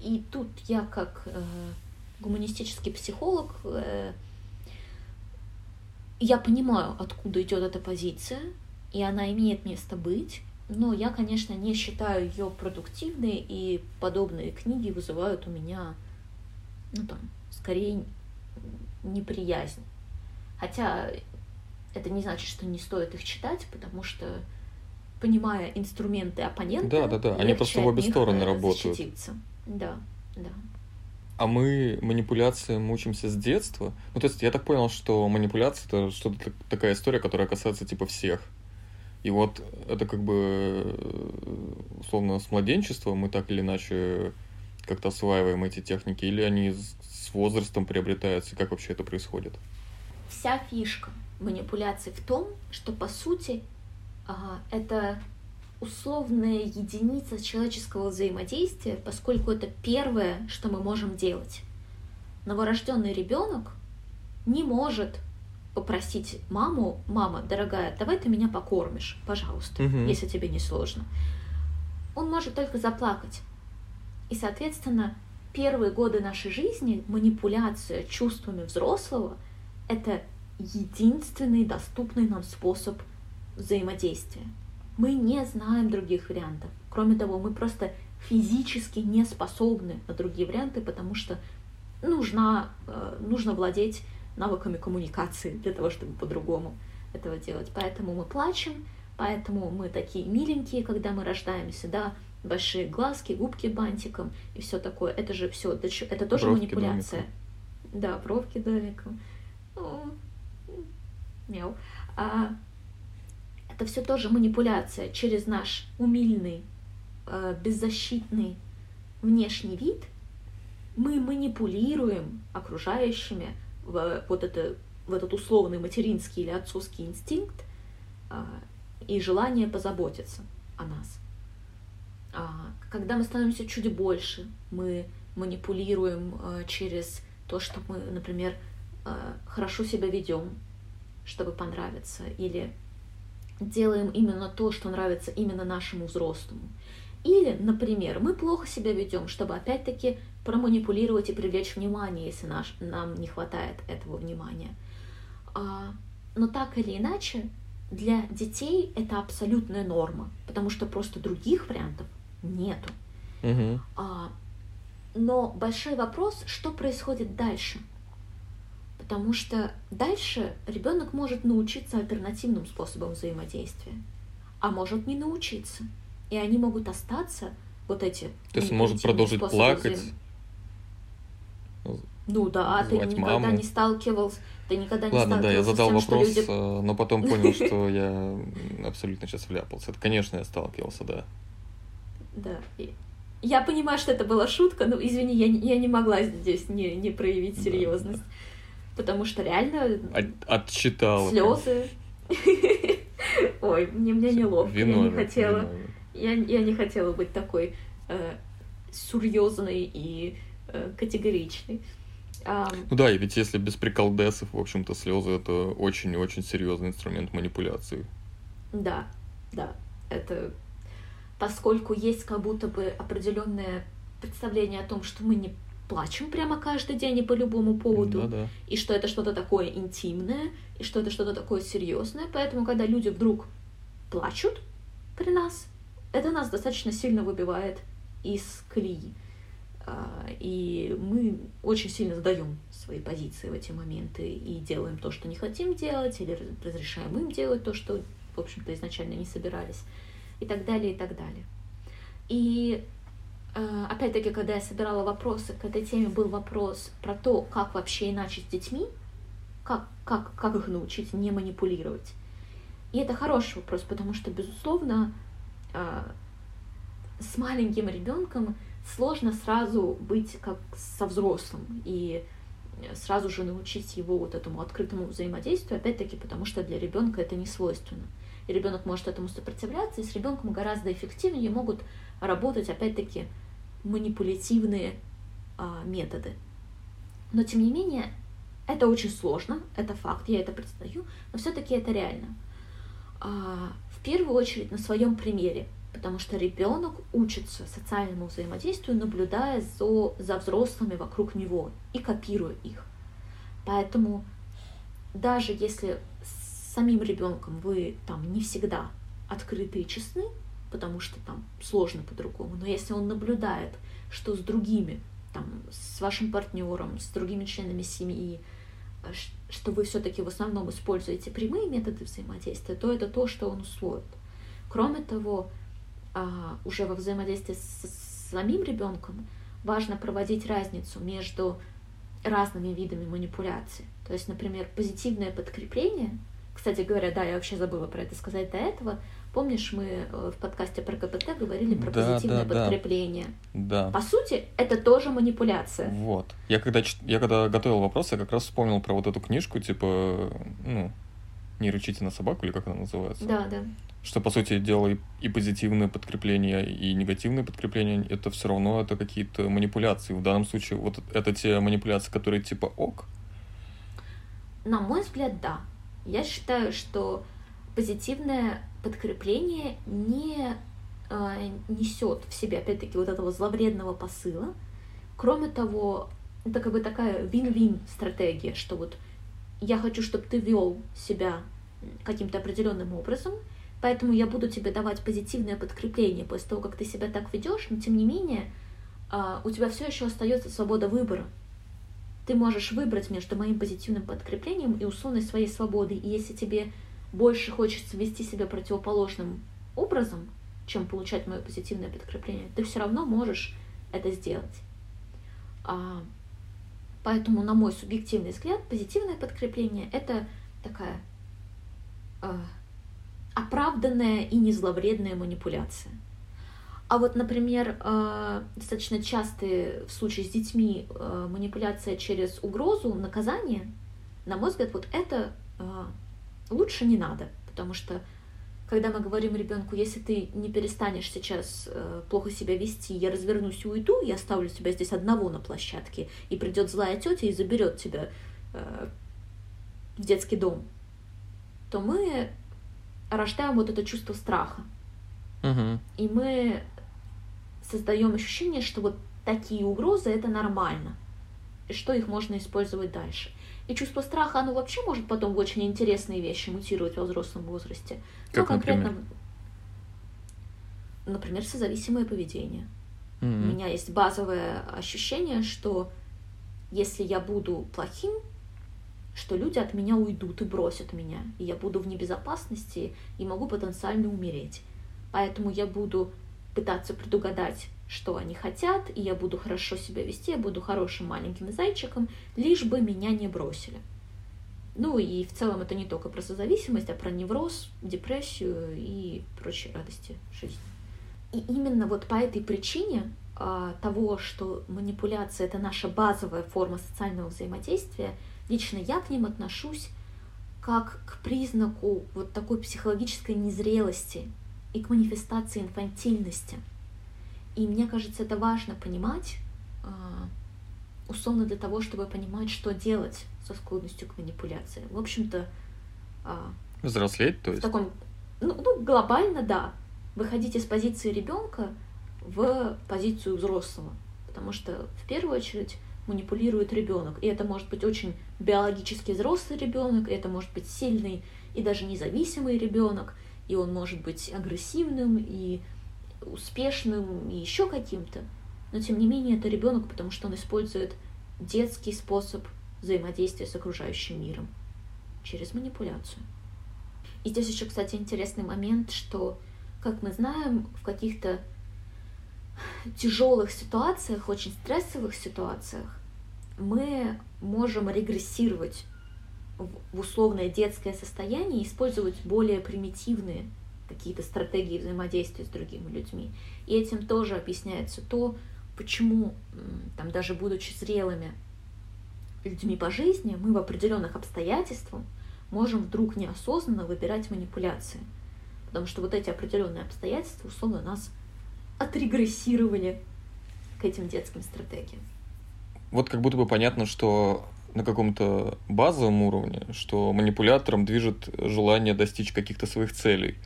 И тут я как э, гуманистический психолог, э, я понимаю, откуда идет эта позиция, и она имеет место быть, но я, конечно, не считаю ее продуктивной, и подобные книги вызывают у меня, ну там, скорее неприязнь. Хотя это не значит, что не стоит их читать, потому что понимая инструменты оппонента, да, да, да, они просто в обе стороны э, работают. Защититься. Да, да. А мы манипуляциям учимся с детства? Ну, то есть я так понял, что манипуляция это что-то такая история, которая касается типа всех. И вот это как бы условно с младенчества мы так или иначе как-то осваиваем эти техники, или они с возрастом приобретаются, как вообще это происходит? Вся фишка манипуляций в том, что по сути это условная единица человеческого взаимодействия, поскольку это первое, что мы можем делать. Новорожденный ребенок не может попросить маму, мама, дорогая, давай ты меня покормишь, пожалуйста, угу. если тебе не сложно. Он может только заплакать. И, соответственно, первые годы нашей жизни манипуляция чувствами взрослого — это единственный доступный нам способ взаимодействия. Мы не знаем других вариантов. Кроме того, мы просто физически не способны на другие варианты, потому что нужно, э, нужно владеть навыками коммуникации для того, чтобы по-другому этого делать. Поэтому мы плачем, поэтому мы такие миленькие, когда мы рождаемся, да, большие глазки, губки бантиком и все такое. Это же все, это тоже бровки манипуляция. Домиком. Да, бровки домиком. Ну, мяу. А, это все тоже манипуляция через наш умильный, э, беззащитный внешний вид. Мы манипулируем окружающими в, вот это, в этот условный материнский или отцовский инстинкт э, и желание позаботиться о нас. А, когда мы становимся чуть больше, мы манипулируем э, через то, что мы, например, хорошо себя ведем, чтобы понравиться, или делаем именно то, что нравится именно нашему взрослому. Или, например, мы плохо себя ведем, чтобы опять-таки проманипулировать и привлечь внимание, если наш, нам не хватает этого внимания. А, но так или иначе, для детей это абсолютная норма, потому что просто других вариантов нету. Угу. А, но большой вопрос, что происходит дальше? Потому что дальше ребенок может научиться альтернативным способам взаимодействия, а может не научиться. И они могут остаться вот эти. То есть он может продолжить плакать. Ну да, а ты никогда маму. не сталкивался. Ты никогда не Ладно, да, я задал тем, вопрос, люди... Э, но потом понял, [laughs] что я абсолютно сейчас вляпался. Это, конечно, я сталкивался, да. Да. Я понимаю, что это была шутка, но извини, я, я не могла здесь не, не проявить серьезность. Да, да потому что реально... От, отчитала. Слезы. [laughs] Ой, мне, мне неловко. я не хотела... Я, я не хотела быть такой э, серьезной и э, категоричной. А, ну да, и ведь если без приколдесов, в общем-то, слезы это очень-очень серьезный инструмент манипуляции. Да, да. Это поскольку есть как будто бы определенное представление о том, что мы не плачем прямо каждый день и по любому поводу, да, да. и что это что-то такое интимное, и что это что-то такое серьезное. Поэтому, когда люди вдруг плачут при нас, это нас достаточно сильно выбивает из колеи. А, и мы очень сильно сдаем свои позиции в эти моменты и делаем то, что не хотим делать, или разрешаем им делать то, что, в общем-то, изначально не собирались, и так далее, и так далее. И Э, опять-таки, когда я собирала вопросы к этой теме, был вопрос про то, как вообще иначе с детьми, как, как, как их научить не манипулировать. И это хороший вопрос, потому что, безусловно, с маленьким ребенком сложно сразу быть как со взрослым и сразу же научить его вот этому открытому взаимодействию, опять-таки, потому что для ребенка это не свойственно. И ребенок может этому сопротивляться, и с ребенком гораздо эффективнее могут работать, опять-таки, манипулятивные а, методы. Но тем не менее, это очень сложно, это факт, я это признаю, но все-таки это реально. А, в первую очередь на своем примере. Потому что ребенок учится социальному взаимодействию, наблюдая за, за взрослыми вокруг него и копируя их. Поэтому даже если с самим ребенком вы там не всегда открыты и честны, потому что там сложно по-другому, но если он наблюдает, что с другими, там, с вашим партнером, с другими членами семьи, что вы все-таки в основном используете прямые методы взаимодействия, то это то, что он усвоит. Кроме того, а, уже во взаимодействии с самим ребенком важно проводить разницу между разными видами манипуляции. То есть, например, позитивное подкрепление. Кстати говоря, да, я вообще забыла про это сказать до этого. Помнишь, мы э, в подкасте про КПТ говорили про да, позитивное да, подкрепление? Да. По сути, это тоже манипуляция. Вот. Я когда, я когда готовил вопрос, я как раз вспомнил про вот эту книжку, типа, ну, не рычите на собаку, или как она называется? Да, да что, по сути дела, и, и позитивное подкрепление, и негативное подкрепление, это все равно это какие-то манипуляции. В данном случае вот это те манипуляции, которые типа ок. На мой взгляд, да. Я считаю, что позитивное подкрепление не э, несет в себе, опять-таки, вот этого зловредного посыла. Кроме того, это как бы такая вин-вин стратегия, что вот я хочу, чтобы ты вел себя каким-то определенным образом – Поэтому я буду тебе давать позитивное подкрепление после того, как ты себя так ведешь, но тем не менее а, у тебя все еще остается свобода выбора. Ты можешь выбрать между моим позитивным подкреплением и условной своей свободой. И если тебе больше хочется вести себя противоположным образом, чем получать мое позитивное подкрепление, ты все равно можешь это сделать. А, поэтому, на мой субъективный взгляд, позитивное подкрепление это такая а, оправданная и не зловредная манипуляция. А вот, например, э, достаточно частые в случае с детьми э, манипуляция через угрозу, наказание, на мой взгляд, вот это лучше не надо, потому что когда мы говорим ребенку, если ты не перестанешь сейчас плохо себя вести, я развернусь и уйду, я оставлю тебя здесь одного на площадке, и придет злая тетя и заберет тебя в детский дом, то мы рождаем вот это чувство страха. Угу. И мы создаем ощущение, что вот такие угрозы это нормально, и что их можно использовать дальше. И чувство страха, оно вообще может потом в очень интересные вещи мутировать во взрослом возрасте. Как, ну, конкретно, например? например, созависимое поведение. Mm-hmm. У меня есть базовое ощущение, что если я буду плохим, что люди от меня уйдут и бросят меня, и я буду в небезопасности и могу потенциально умереть. Поэтому я буду пытаться предугадать, что они хотят, и я буду хорошо себя вести, я буду хорошим маленьким зайчиком, лишь бы меня не бросили. Ну и в целом это не только про созависимость, а про невроз, депрессию и прочие радости жизни. И именно вот по этой причине а, того, что манипуляция это наша базовая форма социального взаимодействия, Лично я к ним отношусь как к признаку вот такой психологической незрелости и к манифестации инфантильности. И мне кажется, это важно понимать, а, условно для того, чтобы понимать, что делать со склонностью к манипуляции. В общем-то... А, Взрослеть, то есть? В таком, ну, ну, глобально, да. Выходить из позиции ребенка в позицию взрослого. Потому что, в первую очередь, манипулирует ребенок. И это может быть очень биологически взрослый ребенок, это может быть сильный и даже независимый ребенок, и он может быть агрессивным и успешным и еще каким-то. Но тем не менее это ребенок, потому что он использует детский способ взаимодействия с окружающим миром через манипуляцию. И здесь еще, кстати, интересный момент, что, как мы знаем, в каких-то тяжелых ситуациях, очень стрессовых ситуациях, мы можем регрессировать в условное детское состояние и использовать более примитивные какие-то стратегии взаимодействия с другими людьми. И этим тоже объясняется то, почему, там, даже будучи зрелыми людьми по жизни, мы в определенных обстоятельствах можем вдруг неосознанно выбирать манипуляции. Потому что вот эти определенные обстоятельства, условно, нас отрегрессировали к этим детским стратегиям. Вот как будто бы понятно, что на каком-то базовом уровне, что манипулятором движет желание достичь каких-то своих целей.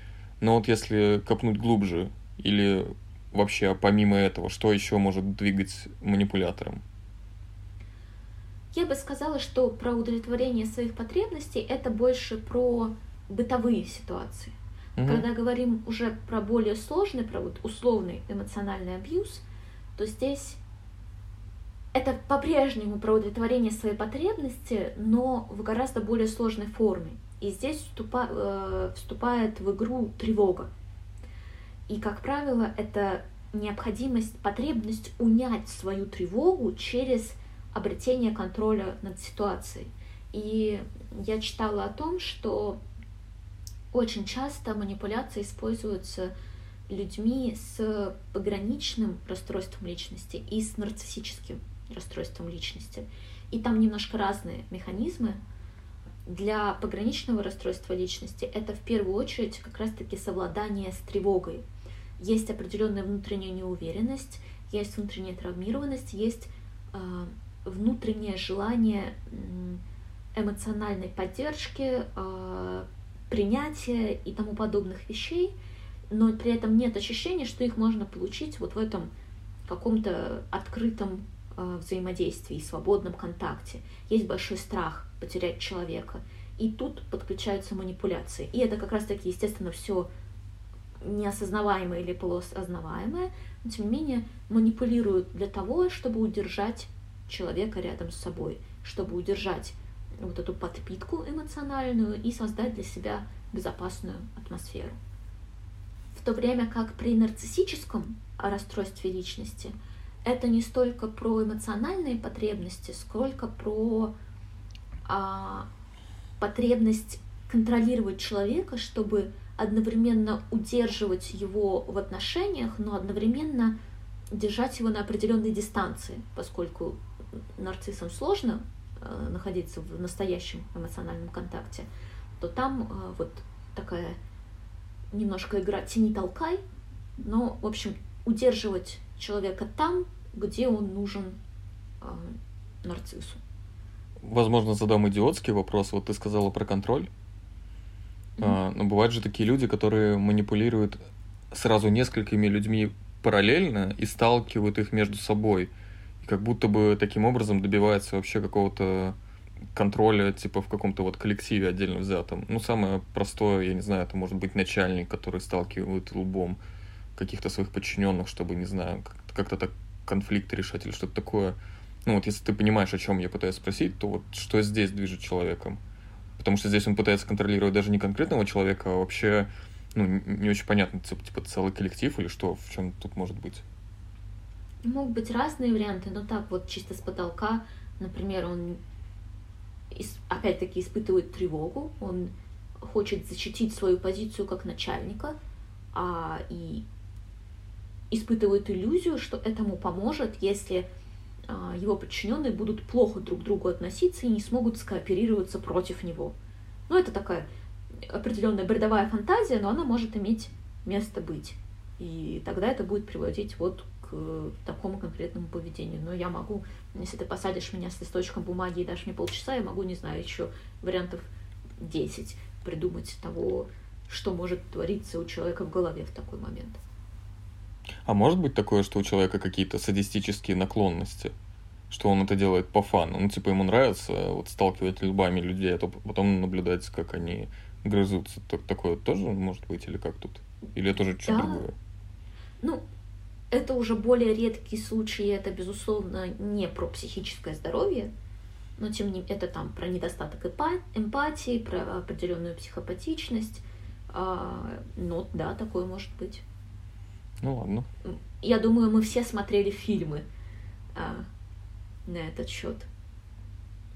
Но вот если копнуть глубже, Или вообще помимо этого, что еще может двигать манипулятором? Я бы сказала, что про удовлетворение своих потребностей это больше про бытовые ситуации. Угу. Когда говорим уже про более сложный, про вот условный эмоциональный абьюз, то здесь это по-прежнему про удовлетворение своей потребности, но в гораздо более сложной форме. И здесь вступа, э, вступает в игру тревога. И, как правило, это необходимость, потребность унять свою тревогу через обретение контроля над ситуацией. И я читала о том, что очень часто манипуляции используются людьми с пограничным расстройством личности и с нарциссическим расстройством личности. И там немножко разные механизмы. Для пограничного расстройства личности это в первую очередь как раз-таки совладание с тревогой. Есть определенная внутренняя неуверенность, есть внутренняя травмированность, есть э, внутреннее желание эмоциональной поддержки, э, принятия и тому подобных вещей, но при этом нет ощущения, что их можно получить вот в этом каком-то открытом э, взаимодействии, свободном контакте. Есть большой страх потерять человека. И тут подключаются манипуляции. И это как раз-таки, естественно, все неосознаваемое или полуосознаваемое, но тем не менее манипулируют для того, чтобы удержать человека рядом с собой, чтобы удержать вот эту подпитку эмоциональную и создать для себя безопасную атмосферу. В то время как при нарциссическом расстройстве личности это не столько про эмоциональные потребности, сколько про потребность контролировать человека, чтобы одновременно удерживать его в отношениях, но одновременно держать его на определенной дистанции, поскольку нарциссам сложно э, находиться в настоящем эмоциональном контакте, то там э, вот такая немножко игра тяни-толкай, но, в общем, удерживать человека там, где он нужен э, нарциссу. Возможно, задам идиотский вопрос. Вот ты сказала про контроль. Mm-hmm. А, но бывают же такие люди, которые манипулируют сразу несколькими людьми параллельно и сталкивают их между собой как будто бы таким образом добивается вообще какого-то контроля, типа, в каком-то вот коллективе отдельно взятом. Ну, самое простое, я не знаю, это может быть начальник, который сталкивает лбом каких-то своих подчиненных, чтобы, не знаю, как-то так конфликты решать или что-то такое. Ну, вот если ты понимаешь, о чем я пытаюсь спросить, то вот что здесь движет человеком? Потому что здесь он пытается контролировать даже не конкретного человека, а вообще, ну, не очень понятно, типа, типа целый коллектив или что, в чем тут может быть. Могут быть разные варианты, но так вот чисто с потолка, например, он опять-таки испытывает тревогу, он хочет защитить свою позицию как начальника, а и испытывает иллюзию, что этому поможет, если его подчиненные будут плохо друг к другу относиться и не смогут скооперироваться против него. Ну, это такая определенная бредовая фантазия, но она может иметь место быть. И тогда это будет приводить вот к такому конкретному поведению. Но я могу, если ты посадишь меня с листочком бумаги и дашь мне полчаса, я могу, не знаю, еще вариантов 10 придумать того, что может твориться у человека в голове в такой момент. А может быть такое, что у человека какие-то садистические наклонности? Что он это делает по фану? Ну, типа, ему нравится вот сталкивать лбами людей, а то потом наблюдать, как они грызутся. Такое тоже может быть или как тут? Или это уже что-то да. другое? Ну, это уже более редкие случаи, это, безусловно, не про психическое здоровье, но тем не менее это там про недостаток эмпатии, про определенную психопатичность. А, но да, такое может быть. Ну ладно. Я думаю, мы все смотрели фильмы а, на этот счет.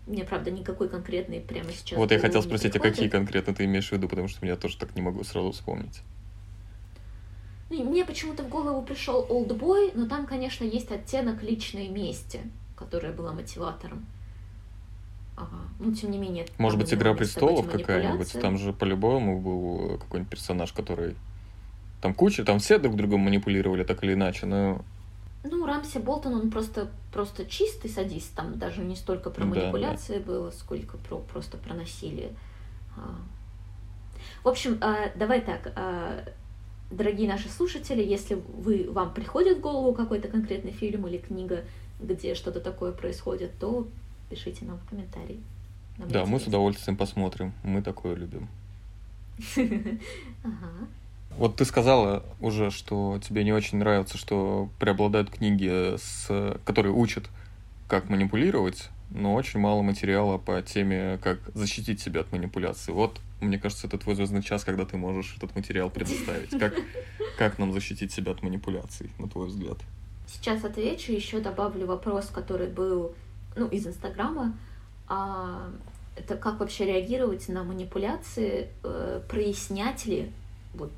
Мне, правда, никакой конкретный прямо сейчас. Вот я хотел спросить, а какие конкретно ты имеешь в виду, потому что меня тоже так не могу сразу вспомнить. Ну, мне почему-то в голову пришел Олдбой, но там, конечно, есть оттенок личной мести, которая была мотиватором. Ага. Ну, тем не менее. Может быть, Игра престолов какая-нибудь? Там же по-любому был какой-нибудь персонаж, который. Там куча, там все друг другом манипулировали так или иначе, но. Ну, Рамси Болтон, он просто, просто чистый садист, там даже не столько про манипуляции да. было, сколько про, просто про насилие. А. В общем, а, давай так, а, дорогие наши слушатели, если вы, вам приходит в голову какой-то конкретный фильм или книга, где что-то такое происходит, то пишите нам в комментарии. Нам да, мы с удовольствием посмотрим. Мы такое любим. [laughs] Ага. Вот ты сказала уже, что тебе не очень нравится, что преобладают книги, с... которые учат, как манипулировать, но очень мало материала по теме, как защитить себя от манипуляции. Вот, мне кажется, это твой звездный час, когда ты можешь этот материал предоставить. Как, как нам защитить себя от манипуляций, на твой взгляд? Сейчас отвечу, еще добавлю вопрос, который был ну, из Инстаграма. А, это как вообще реагировать на манипуляции, э, прояснять ли, вот,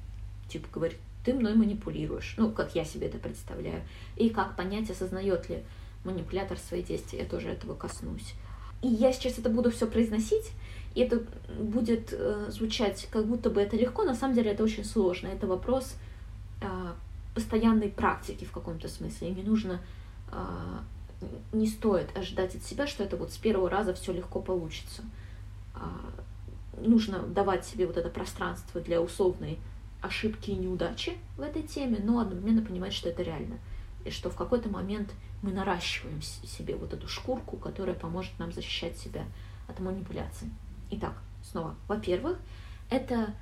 типа, говорит, ты мной манипулируешь, ну, как я себе это представляю, и как понять, осознает ли манипулятор свои действия, я тоже этого коснусь. И я сейчас это буду все произносить, и это будет э, звучать, как будто бы это легко, на самом деле это очень сложно, это вопрос э, постоянной практики в каком-то смысле, и не нужно э, не стоит ожидать от себя, что это вот с первого раза все легко получится. А, нужно давать себе вот это пространство для условной ошибки и неудачи в этой теме, но одновременно понимать, что это реально. И что в какой-то момент мы наращиваем себе вот эту шкурку, которая поможет нам защищать себя от манипуляций. Итак, снова, во-первых, это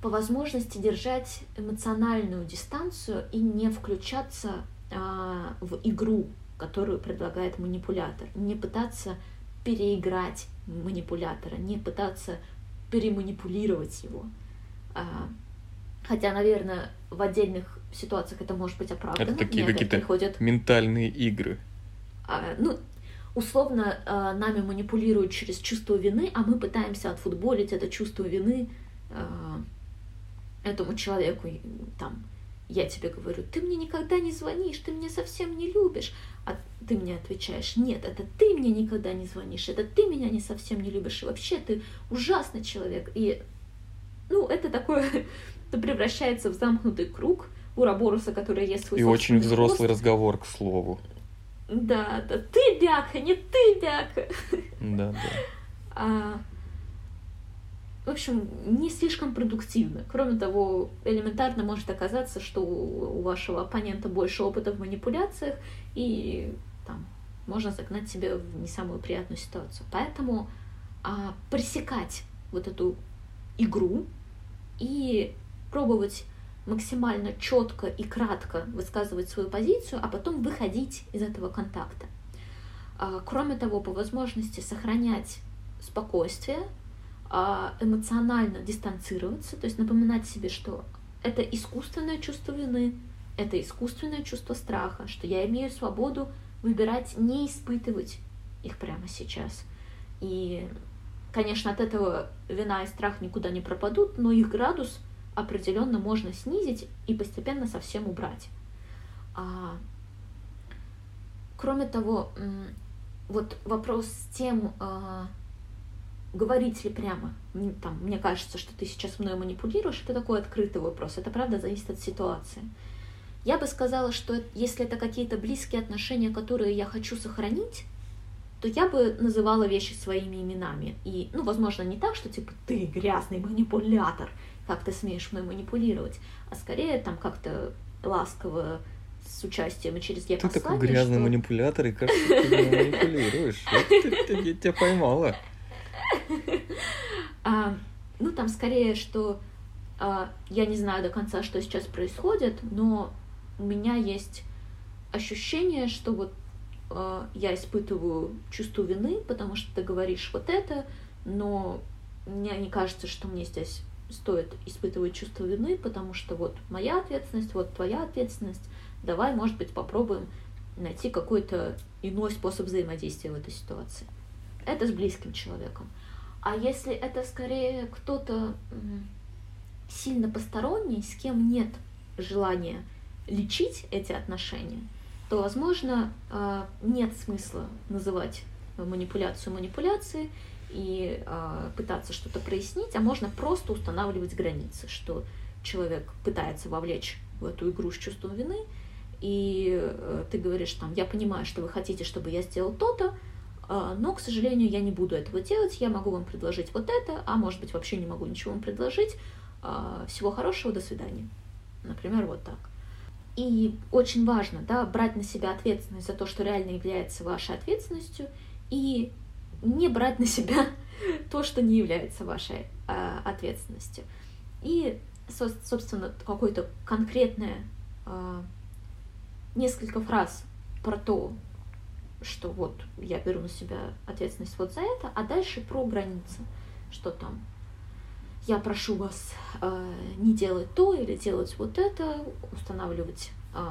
по возможности держать эмоциональную дистанцию и не включаться а, в игру которую предлагает манипулятор. Не пытаться переиграть манипулятора, не пытаться переманипулировать его. А, хотя, наверное, в отдельных ситуациях это может быть оправдано. Это такие какие-то приходят... ментальные игры. А, ну, условно, а, нами манипулируют через чувство вины, а мы пытаемся отфутболить это чувство вины этому человеку, там, я тебе говорю, ты мне никогда не звонишь, ты меня совсем не любишь. А ты мне отвечаешь, нет, это ты мне никогда не звонишь, это ты меня не совсем не любишь, и вообще ты ужасный человек. И, ну, это такое, [laughs] это превращается в замкнутый круг Ураборуса, который ест свой И очень взрослый хвост. разговор, к слову. Да, да, ты бяка, не ты бяка. Да, да. А, в общем, не слишком продуктивно. Кроме того, элементарно может оказаться, что у вашего оппонента больше опыта в манипуляциях, и там можно загнать себя в не самую приятную ситуацию. Поэтому а, пресекать вот эту игру и пробовать максимально четко и кратко высказывать свою позицию, а потом выходить из этого контакта. А, кроме того, по возможности сохранять спокойствие, а, эмоционально дистанцироваться, то есть напоминать себе, что это искусственное чувство вины, это искусственное чувство страха, что я имею свободу выбирать не испытывать их прямо сейчас. И, конечно, от этого вина и страх никуда не пропадут, но их градус определенно можно снизить и постепенно совсем убрать. А, кроме того, вот вопрос с тем, а, говорить ли прямо, там, мне кажется, что ты сейчас мной манипулируешь, это такой открытый вопрос. Это правда зависит от ситуации. Я бы сказала, что если это какие-то близкие отношения, которые я хочу сохранить, то я бы называла вещи своими именами. И, ну, возможно, не так, что типа ты грязный манипулятор, как ты смеешь мной манипулировать, а скорее там как-то ласково с участием и через я Ты такой грязный что... манипулятор, и кажется, ты манипулируешь. [laughs] Я тебя поймала. [laughs] А, ну, там скорее, что а, я не знаю до конца, что сейчас происходит, но у меня есть ощущение, что вот а, я испытываю чувство вины, потому что ты говоришь вот это, но мне не кажется, что мне здесь стоит испытывать чувство вины, потому что вот моя ответственность, вот твоя ответственность. Давай, может быть, попробуем найти какой-то иной способ взаимодействия в этой ситуации. Это с близким человеком. А если это скорее кто-то сильно посторонний, с кем нет желания лечить эти отношения, то, возможно, а, нет смысла называть манипуляцию манипуляцией и а, пытаться что-то прояснить, а можно просто устанавливать границы, что человек пытается вовлечь в эту игру с чувством вины, и э, ты говоришь там, я понимаю, что вы хотите, чтобы я сделал то-то, а, но, к сожалению, я не буду этого делать, я могу вам предложить вот это, а может быть вообще не могу ничего вам предложить. А, всего хорошего, до свидания. Например, вот так. И очень важно, да, брать на себя ответственность за то, что реально является вашей ответственностью, и не брать на себя [laughs] то, что не является вашей э, ответственностью. И, со, собственно, какое-то конкретное э, несколько фраз про то, что вот я беру на себя ответственность вот за это, а дальше про границы, что там я прошу вас э, не делать то или делать вот это, устанавливать э,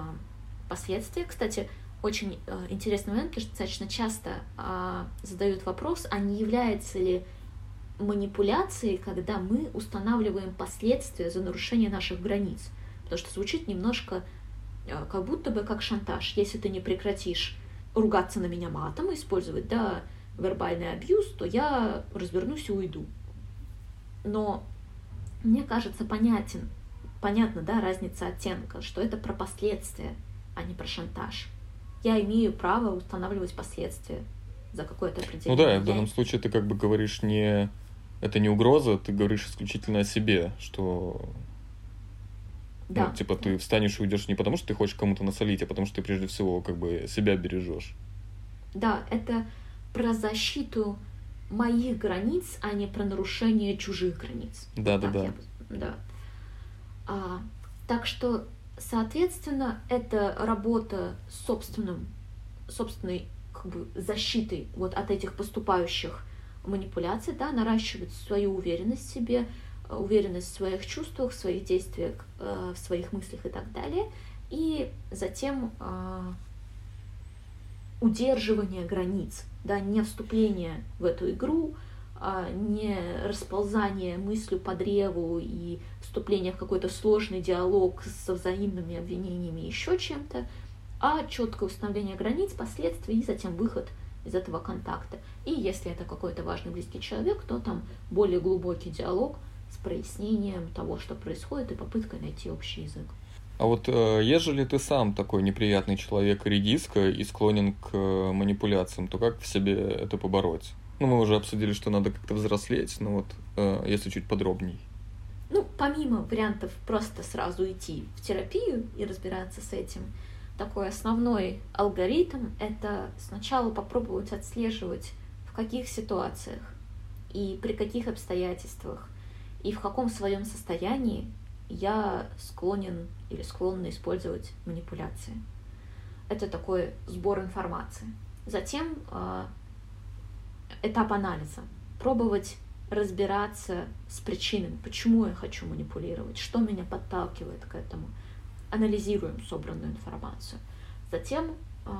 последствия. Кстати, очень э, интересный момент, потому что достаточно часто э, задают вопрос, а не является ли манипуляцией, когда мы устанавливаем последствия за нарушение наших границ. Потому что звучит немножко э, как будто бы как шантаж. Если ты не прекратишь ругаться на меня матом, использовать да, вербальный абьюз, то я развернусь и уйду. Но мне кажется понятен, понятно, да, разница оттенка, что это про последствия, а не про шантаж. Я имею право устанавливать последствия за какое-то определение. Ну да, в данном случае ты как бы говоришь не... Это не угроза, ты говоришь исключительно о себе, что ну, да. Ну, типа ты встанешь и уйдешь не потому, что ты хочешь кому-то насолить, а потому что ты прежде всего как бы себя бережешь. Да, это про защиту моих границ, а не про нарушение чужих границ. Да, да, да. да. А, так что, соответственно, это работа с собственным, собственной как бы, защитой вот от этих поступающих манипуляций, да, наращивать свою уверенность в себе, уверенность в своих чувствах, в своих действиях, э, в своих мыслях и так далее. И затем а, удерживание границ, да, не вступление в эту игру, не расползание мыслью по древу и вступление в какой-то сложный диалог со взаимными обвинениями еще чем-то, а четкое установление границ, последствий и затем выход из этого контакта. И если это какой-то важный близкий человек, то там более глубокий диалог с прояснением того, что происходит, и попыткой найти общий язык. А вот э, ежели ты сам такой неприятный человек редиска и склонен к э, манипуляциям, то как в себе это побороть? Ну, мы уже обсудили, что надо как-то взрослеть, но вот э, если чуть подробней. Ну, помимо вариантов просто сразу идти в терапию и разбираться с этим, такой основной алгоритм — это сначала попробовать отслеживать, в каких ситуациях и при каких обстоятельствах и в каком своем состоянии я склонен или склонна использовать манипуляции. Это такой сбор информации. Затем э, этап анализа. Пробовать разбираться с причинами, почему я хочу манипулировать, что меня подталкивает к этому. Анализируем собранную информацию. Затем э,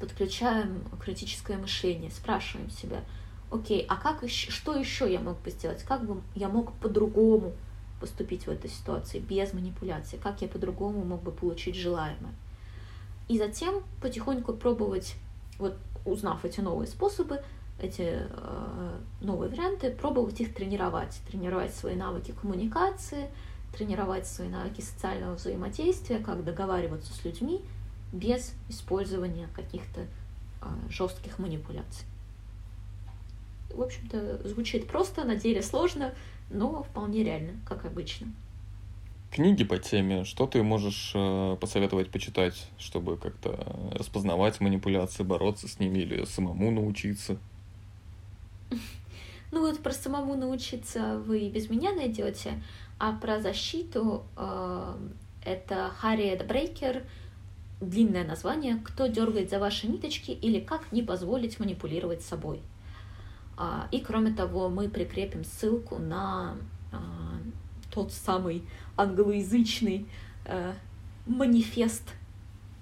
подключаем критическое мышление, спрашиваем себя, окей, а как еще, что еще я мог бы сделать, как бы я мог по-другому поступить в этой ситуации без манипуляции, как я по-другому мог бы получить желаемое. И затем потихоньку пробовать, вот узнав эти новые способы, эти э, новые варианты, пробовать их тренировать, тренировать свои навыки коммуникации, тренировать свои навыки социального взаимодействия, как договариваться с людьми без использования каких-то э, жестких манипуляций. В общем-то, звучит просто, на деле сложно, но вполне реально, как обычно. Книги по теме, что ты можешь э, посоветовать почитать, чтобы как-то распознавать манипуляции, бороться с ними или самому научиться? Ну вот про самому научиться вы без меня найдете, а про защиту э, это Харриет Брейкер, длинное название «Кто дергает за ваши ниточки» или «Как не позволить манипулировать собой». А, и кроме того, мы прикрепим ссылку на а, тот самый англоязычный э, манифест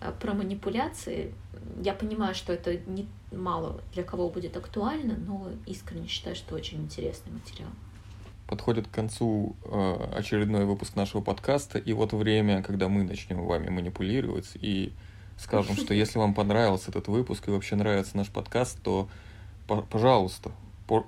э, про манипуляции. Я понимаю, что это не мало для кого будет актуально, но искренне считаю, что очень интересный материал. Подходит к концу э, очередной выпуск нашего подкаста, и вот время, когда мы начнем вами манипулировать и скажем, что если вам понравился этот выпуск и вообще нравится наш подкаст, то пожалуйста,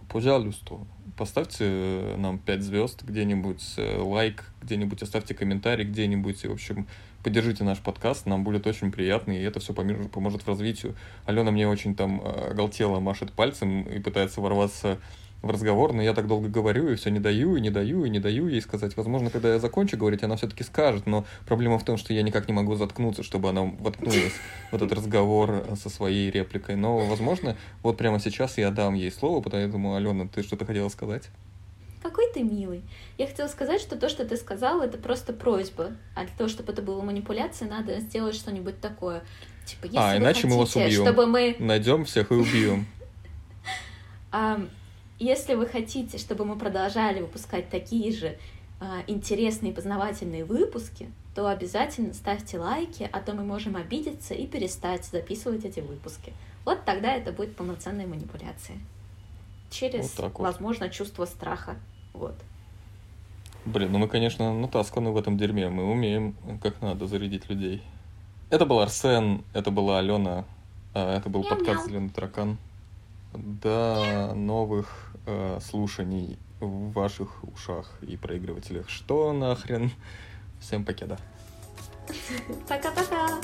пожалуйста, поставьте нам 5 звезд где-нибудь, э, лайк где-нибудь, оставьте комментарий где-нибудь, и, в общем, поддержите наш подкаст, нам будет очень приятно, и это все поможет в развитию. Алена мне очень там оголтело машет пальцем и пытается ворваться в разговор, но я так долго говорю, и все не даю, и не даю, и не даю ей сказать. Возможно, когда я закончу говорить, она все-таки скажет, но проблема в том, что я никак не могу заткнуться, чтобы она воткнулась в этот разговор со своей репликой. Но, возможно, вот прямо сейчас я дам ей слово, поэтому, Алена, ты что-то хотела сказать? Какой ты милый. Я хотела сказать, что то, что ты сказала, это просто просьба. А для того, чтобы это было манипуляцией, надо сделать что-нибудь такое. Типа, если а, иначе хотите, мы вас убьем. Чтобы мы... Найдем всех и убьем. [laughs] Если вы хотите, чтобы мы продолжали выпускать такие же а, интересные и познавательные выпуски, то обязательно ставьте лайки, а то мы можем обидеться и перестать записывать эти выпуски. Вот тогда это будет полноценная манипуляция. Через, вот вот. возможно, чувство страха. Вот. Блин, ну мы, конечно, натасканы в этом дерьме. Мы умеем как надо зарядить людей. Это был Арсен, это была Алена, а, это был подкаст «Зеленый таракан». До новых э, слушаний в ваших ушах и проигрывателях. Что нахрен? Всем покеда. Пока-пока.